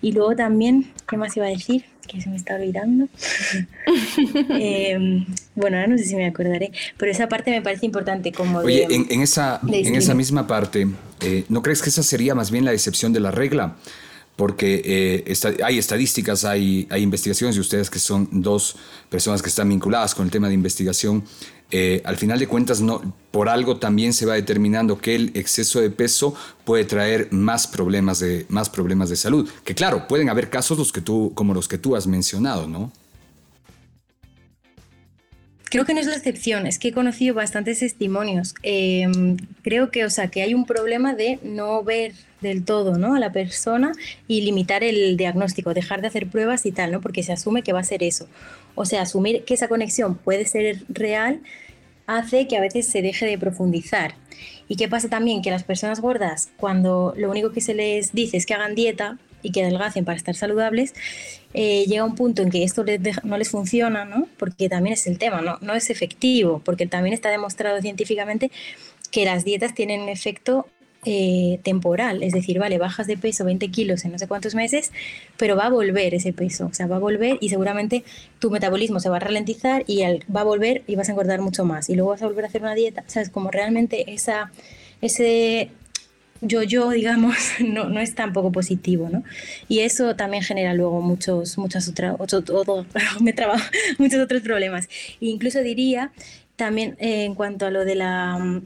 [SPEAKER 3] Y luego también, ¿qué más iba a decir? que se me está olvidando. Em, bueno, ahora no sé si me acordaré, pero esa parte me parece importante como
[SPEAKER 1] Oye, en, esa, en esa misma parte, eh, ¿no crees que esa sería más bien la excepción de la regla? Porque eh, hay estadísticas, hay, hay investigaciones y ustedes que son dos personas que están vinculadas con el tema de investigación, eh, al final de cuentas, no, por algo también se va determinando que el exceso de peso puede traer más problemas de, más problemas de salud. Que claro, pueden haber casos los que tú, como los que tú has mencionado, ¿no?
[SPEAKER 3] Creo que no es la excepción, es que he conocido bastantes testimonios. Em, creo que, o sea, que hay un problema de no ver del todo ¿no? a la persona y limitar el diagnóstico, dejar de hacer pruebas y tal, ¿no? porque se asume que va a ser eso. O sea, asumir que esa conexión puede ser real hace que a veces se deje de profundizar. ¿Y qué pasa también? Que las personas gordas, cuando lo único que se les dice es que hagan dieta y que adelgacen para estar saludables, eh, llega un punto en que esto no les funciona, ¿no? Porque también es el tema, ¿no? no es efectivo, porque también está demostrado científicamente que las dietas tienen un efecto eh, temporal, es decir, vale, bajas de peso 20 kilos en no sé cuántos meses, pero va a volver ese peso, o sea, va a volver y seguramente tu metabolismo se va a ralentizar y va a volver y vas a engordar mucho más y luego vas a volver a hacer una dieta, ¿sabes? Como realmente esa, ese yo-yo, digamos, no, no es tan poco positivo, ¿no? Y eso también genera luego muchos, muchas me muchos otros problemas. E incluso diría también eh, en cuanto a lo de la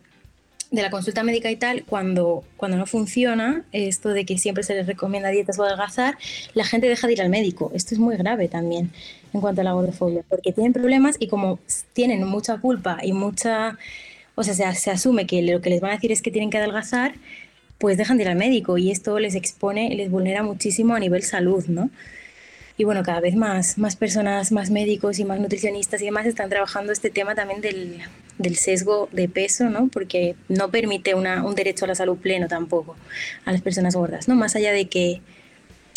[SPEAKER 3] de la consulta médica y tal, cuando, cuando no funciona, esto de que siempre se les recomienda dietas o adelgazar, la gente deja de ir al médico. Esto es muy grave también en cuanto a la gordofobia, porque tienen problemas y como tienen mucha culpa y mucha, o sea, se, se asume que lo que les van a decir es que tienen que adelgazar, pues dejan de ir al médico y esto les expone, les vulnera muchísimo a nivel salud, ¿no? y bueno, cada vez más, más personas, más médicos y más nutricionistas y demás están trabajando este tema también del, del sesgo de peso, ¿no? Porque no permite una, un derecho a la salud pleno tampoco a las personas gordas, ¿no? Más allá de que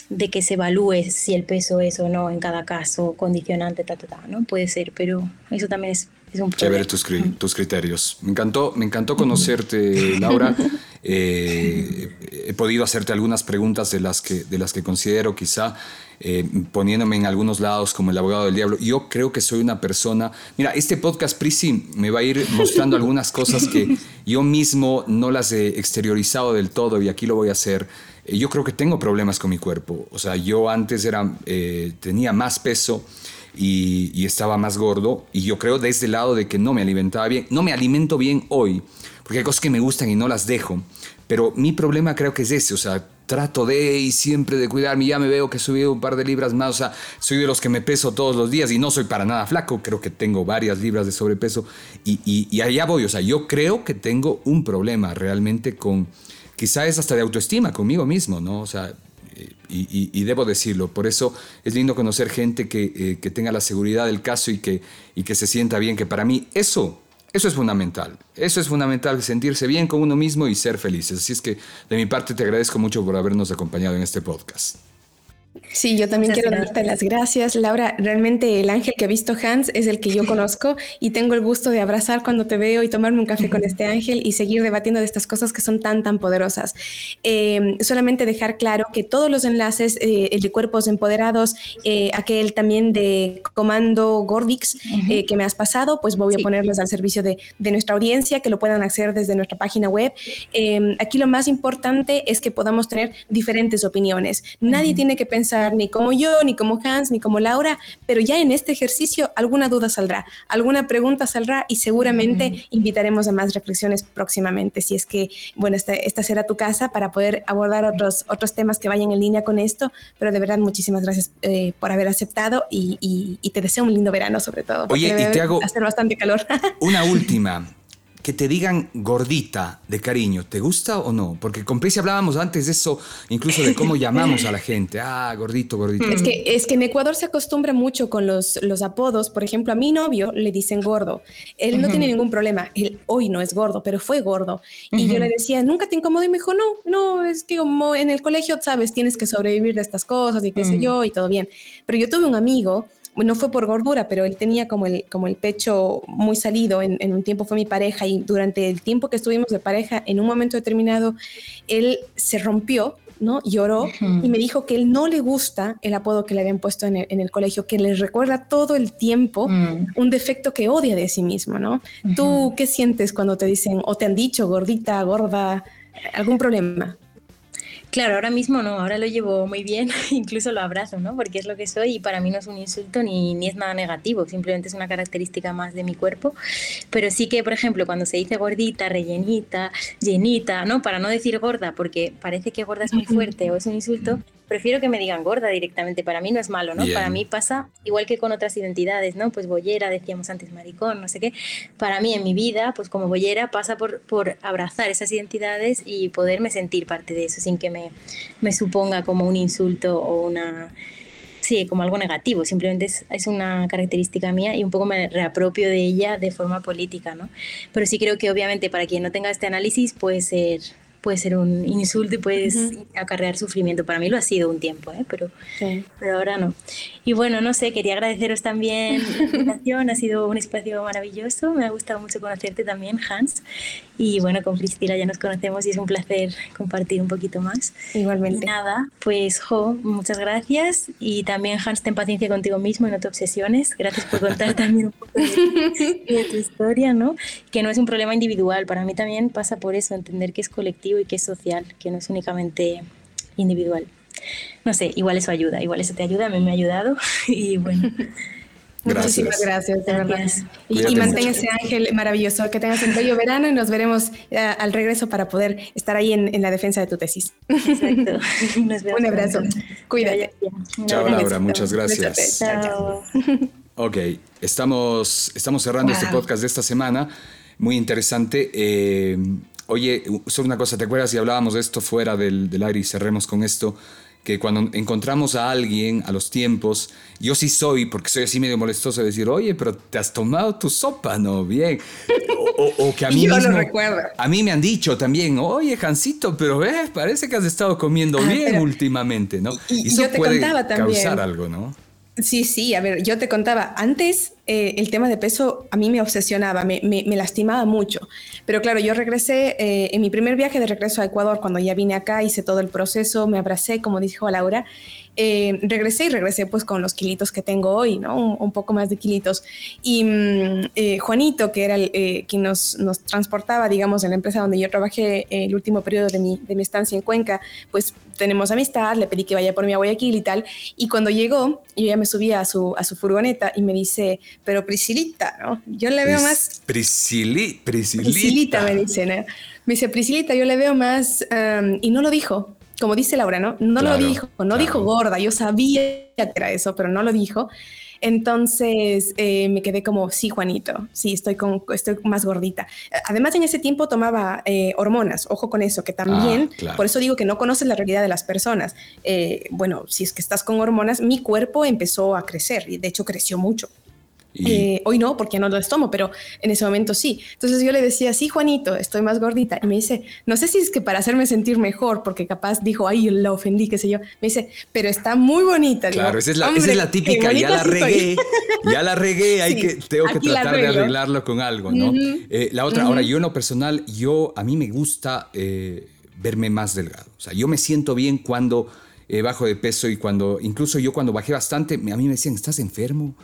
[SPEAKER 3] de que se evalúe si el peso es o no en cada caso condicionante, ta, ta, ta, ¿no? Puede ser, pero eso también es, es un
[SPEAKER 1] problema. tus, tus criterios. Me encantó, me encantó conocerte, Laura. Eh, he podido hacerte algunas preguntas de las que, de las que considero quizá eh, poniéndome en algunos lados como el abogado del diablo. Yo creo que soy una persona... Mira, este podcast, Prisi, me va a ir mostrando algunas cosas que yo mismo no las he exteriorizado del todo y aquí lo voy a hacer. Eh, yo creo que tengo problemas con mi cuerpo. O sea, yo antes era, eh, tenía más peso y, y estaba más gordo y yo creo desde el lado de que no me alimentaba bien. No me alimento bien hoy porque hay cosas que me gustan y no las dejo. Pero mi problema creo que es ese, o sea, trato de y siempre de cuidarme. Ya me veo que he subido un par de libras más. O sea, soy de los que me peso todos los días y no soy para nada flaco. Creo que tengo varias libras de sobrepeso y, y, allá voy. O sea, yo creo que tengo un problema realmente con, quizá es hasta de autoestima conmigo mismo, ¿no? O sea, y, y, debo decirlo. Por eso es lindo conocer gente que, eh, que tenga la seguridad del caso y que, y que se sienta bien, que para mí eso eso es fundamental. Eso es fundamental, sentirse bien con uno mismo y ser felices. Así es que de mi parte te agradezco mucho por habernos acompañado en este podcast.
[SPEAKER 2] Sí, yo también quiero darte las gracias. Laura, realmente el ángel que ha visto Hans es el que yo conozco y tengo el gusto de abrazar cuando te veo y tomarme un café con este ángel y seguir debatiendo de estas cosas que son tan, tan poderosas. Em, solamente dejar claro que todos los enlaces, eh, el de cuerpos empoderados, eh, aquel también de comando Gordix eh, que me has pasado, pues voy a ponerlos al servicio de, de, nuestra audiencia, que lo puedan acceder desde nuestra página web. Em, aquí lo más importante es que podamos tener diferentes opiniones. Nadie tiene que pensar pensar ni como yo, ni como Hans, ni como Laura, pero ya en este ejercicio alguna duda saldrá, alguna pregunta saldrá y seguramente invitaremos a más reflexiones próximamente. Si es que, bueno, esta, esta será tu casa para poder abordar otros, otros temas que vayan en línea con esto, pero de verdad muchísimas gracias eh, por haber aceptado y, y, te deseo un lindo verano sobre todo.
[SPEAKER 1] Oye, y te hago
[SPEAKER 2] hacer bastante calor.
[SPEAKER 1] Una última que te digan gordita de cariño, ¿te gusta o no? Porque con Pesi hablábamos antes de eso, incluso de cómo llamamos a la gente. Ah, gordito, gordito.
[SPEAKER 2] Es que, es que en Ecuador se acostumbra mucho con los, los apodos. Por ejemplo, a mi novio le dicen gordo. Él no tiene ningún problema. Él hoy no es gordo, pero fue gordo. Y yo le decía, ¿nunca te incomodó? Y me dijo, no, no, es que como en el colegio, sabes, tienes que sobrevivir de estas cosas y qué sé yo, y todo bien. Pero yo tuve un amigo no fue por gordura, pero él tenía como el, como el pecho muy salido, en, un tiempo fue mi pareja y durante el tiempo que estuvimos de pareja, en un momento determinado, él se rompió, ¿no? Lloró y me dijo que él no le gusta el apodo que le habían puesto en el, colegio, que le recuerda todo el tiempo mm. un defecto que odia de sí mismo, ¿no? ¿Tú qué sientes cuando te dicen o te han dicho gordita, gorda, algún problema?
[SPEAKER 3] Claro, ahora mismo no, ahora lo llevo muy bien, incluso lo abrazo, ¿no? Porque es lo que soy y para mí no es un insulto ni, ni es nada negativo, simplemente es una característica más de mi cuerpo. Pero sí que, por ejemplo, cuando se dice gordita, rellenita, llenita, ¿no? Para no decir gorda, porque parece que gorda es muy fuerte o es un insulto, prefiero que me digan gorda directamente. Para mí no es malo, ¿no? Para mí pasa igual que con otras identidades, ¿no? Pues bollera, decíamos antes maricón, no sé qué. Para mí en mi vida, pues como bollera, pasa por, por abrazar esas identidades y poderme sentir parte de eso sin que me, me suponga como un insulto o una sí, como algo negativo, simplemente es, es, una característica mía y un poco me reapropio de ella de forma política, ¿no? Pero sí creo que obviamente para quien no tenga este análisis puede ser puede ser un insulto y puedes acarrear sufrimiento. Para mí lo ha sido un tiempo, ¿eh? pero, pero ahora no. Y bueno, no sé, quería agradeceros también la invitación, ha sido un espacio maravilloso, me ha gustado mucho conocerte también, Hans. Y bueno, con Priscila ya nos conocemos y es un placer compartir un poquito más.
[SPEAKER 2] Igualmente.
[SPEAKER 3] Y nada, pues Jo, muchas gracias. Y también Hans, ten paciencia contigo mismo y no te obsesiones. Gracias por contar también un poco de, tu historia, ¿no? Que no es un problema individual. Para mí también pasa por eso, entender que es colectivo y que es social, que no es únicamente individual. No sé, igual eso ayuda, igual eso te ayuda, a mí me ha ayudado. y bueno.
[SPEAKER 2] Muchísimas gracias, de verdad. Y, mantén ese ángel maravilloso, que tengas un bello verano y nos veremos eh, al regreso para poder estar ahí en, la defensa de tu tesis.
[SPEAKER 3] Exacto.
[SPEAKER 2] un abrazo. Cuídate.
[SPEAKER 1] Chao, Laura, muchas gracias.
[SPEAKER 3] Chao.
[SPEAKER 1] Ok, estamos, estamos cerrando este podcast de esta semana. Muy interesante. Eh, oye, solo una cosa, ¿te acuerdas si hablábamos de esto fuera del, del aire y cerremos con esto? Que cuando encontramos a alguien a los tiempos, yo sí soy, porque soy así medio molestoso de decir, oye, pero te has tomado tu sopa, ¿no? Bien. O, que a mí
[SPEAKER 2] yo
[SPEAKER 1] mismo,
[SPEAKER 2] lo recuerdo.
[SPEAKER 1] A mí me han dicho también, oye, Jancito, pero ves, parece que has estado comiendo ah, bien últimamente, ¿no?
[SPEAKER 2] Y, eso puede
[SPEAKER 1] causar algo, ¿no?
[SPEAKER 2] Sí, sí, a ver, yo te contaba, antes eh, el tema de peso a mí me obsesionaba, me, lastimaba mucho, pero claro, yo regresé, eh, en mi primer viaje de regreso a Ecuador, cuando ya vine acá, hice todo el proceso, me abracé, como dijo Laura, eh, regresé y regresé pues con los kilitos que tengo hoy, ¿no? Un, poco más de kilitos. Y mm, Juanito, que era el, quien nos, nos, transportaba, digamos, en la empresa donde yo trabajé el último periodo de mi, de mi estancia en Cuenca, pues tenemos amistad, le pedí que vaya por mi a Guayaquil y tal. Y cuando llegó, yo ya me subí a su, a su furgoneta y me dice, pero Priscilita, ¿no? Yo le veo más...
[SPEAKER 1] Priscili,
[SPEAKER 2] Priscilita. Priscilita me dice, ¿no? Me dice, Priscilita, yo le veo más... y no lo dijo, como dice Laura, ¿no? No lo dijo, no dijo gorda, yo sabía que era eso, pero no lo dijo. Entonces eh, me quedé como, sí, Juanito, sí, estoy, con, estoy más gordita. Además, en ese tiempo tomaba eh, hormonas, ojo con eso, que también, ah, por eso digo que no conoces la realidad de las personas. Eh, bueno, si es que estás con hormonas, mi cuerpo empezó a crecer y de hecho creció mucho. Eh, hoy no, porque no los tomo, pero en ese momento sí. Entonces yo le decía, sí, Juanito, estoy más gordita. Y me dice, no sé si es que para hacerme sentir mejor, porque capaz dijo, ay, la ofendí, qué sé yo. Me dice, pero está muy bonita.
[SPEAKER 1] Claro, esa, es la, esa, es la, típica, ya la regué, ya la regué, hay que, tengo que tratar de arreglarlo con algo, ¿no? Eh, la otra, ahora yo en lo personal, yo, a mí me gusta eh, verme más delgado. O sea, yo me siento bien cuando... bajo de peso y cuando, incluso yo cuando bajé bastante, a mí me decían, ¿estás enfermo?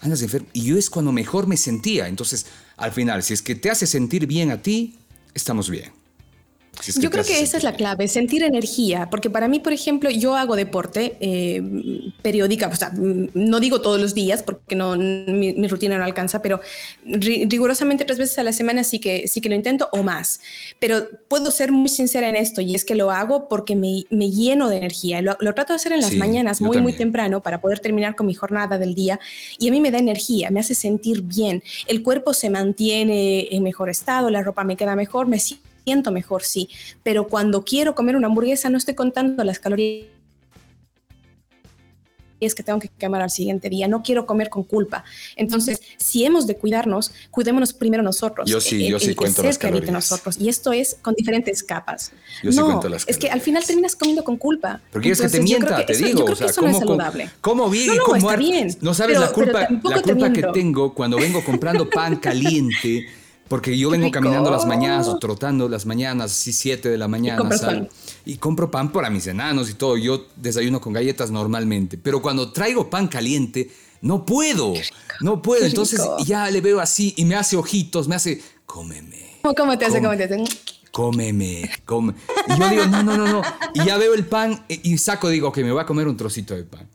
[SPEAKER 1] Andas enfermo. Y yo es cuando mejor me sentía. Entonces, al final, si es que te hace sentir bien a ti, estamos bien.
[SPEAKER 2] Yo creo que esa es la clave, sentir energía, porque para mí, por ejemplo, yo hago deporte eh, periódica, o sea, no digo todos los días porque no, mi, rutina no alcanza, pero rigurosamente tres veces a la semana sí que, sí que lo intento o más. Pero puedo ser muy sincera en esto y es que lo hago porque me, me lleno de energía. Lo, trato de hacer en las mañanas muy, muy temprano para poder terminar con mi jornada del día y a mí me da energía, me hace sentir bien. El cuerpo se mantiene en mejor estado, la ropa me queda mejor, me siento siento mejor, sí, pero cuando quiero comer una hamburguesa no estoy contando las calorías que tengo que quemar al siguiente día, no quiero comer con culpa. Entonces, si hemos de cuidarnos, cuidémonos primero nosotros.
[SPEAKER 1] Yo sí, yo sí cuento las calorías.
[SPEAKER 2] nosotros. Y esto es con diferentes capas.
[SPEAKER 1] Yo sí cuento las
[SPEAKER 2] Es que al final terminas comiendo con culpa.
[SPEAKER 1] Porque es que te mienta, te digo. o sea, ¿cómo, no es saludable. ¿Cómo, vi, no, no, está bien. No sabes la culpa, la culpa que tengo cuando vengo comprando pan caliente porque yo vengo caminando las mañanas o trotando las mañanas, así 7 de la mañana. Y, y compro pan para mis enanos y todo. Yo desayuno con galletas normalmente. Pero cuando traigo pan caliente, no puedo. No puedo. Entonces ya le veo así y me hace ojitos, me hace, cómeme.
[SPEAKER 2] ¿Cómo te hace? ¿Cómo te hace?
[SPEAKER 1] Cómeme, come. Y yo digo, no, no, no, no. Y ya veo el pan y saco, digo, que me voy a comer un trocito de pan.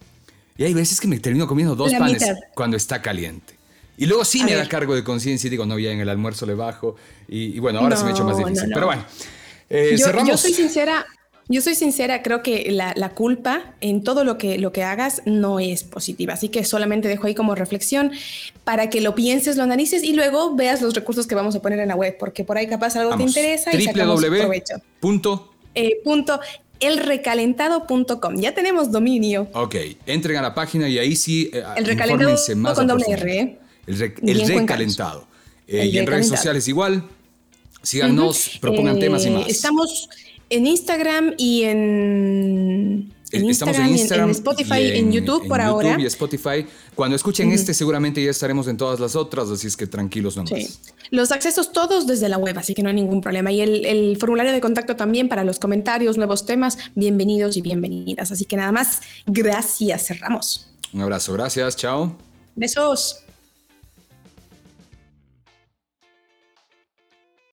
[SPEAKER 1] Y hay veces que me termino comiendo dos panes cuando está caliente. Y luego sí me da cargo de conciencia y digo, no, ya en el almuerzo le bajo. Y, bueno, ahora se me ha hecho más difícil. Pero bueno,
[SPEAKER 2] eh, yo, cerramos. Yo soy sincera. Yo soy sincera, creo que la, la, culpa en todo lo que, lo que hagas no es positiva. Así que solamente dejo ahí como reflexión para que lo pienses, lo analices y luego veas los recursos que vamos a poner en la web, porque por ahí capaz algo te interesa y sacamos provecho.
[SPEAKER 1] Punto.
[SPEAKER 2] Eh, punto elrecalentado.com. Ya tenemos dominio.
[SPEAKER 1] Ok, entren a la página y ahí sí.
[SPEAKER 2] Eh, el recalentado con doble R. ¿eh?
[SPEAKER 1] El, recalentado. Eh, y en redes sociales igual. Síganos, propongan temas y más.
[SPEAKER 2] Estamos en Instagram y en, en Instagram, en, Spotify, en, YouTube por ahora.
[SPEAKER 1] YouTube y Spotify. Cuando escuchen este, seguramente ya estaremos en todas las otras, así es que tranquilos nomás. Sí.
[SPEAKER 2] Los accesos todos desde la web, así que no hay ningún problema. Y el, el, formulario de contacto también para los comentarios, nuevos temas, bienvenidos y bienvenidas. Así que nada más, gracias, cerramos.
[SPEAKER 1] Un abrazo, gracias, chao.
[SPEAKER 2] Besos.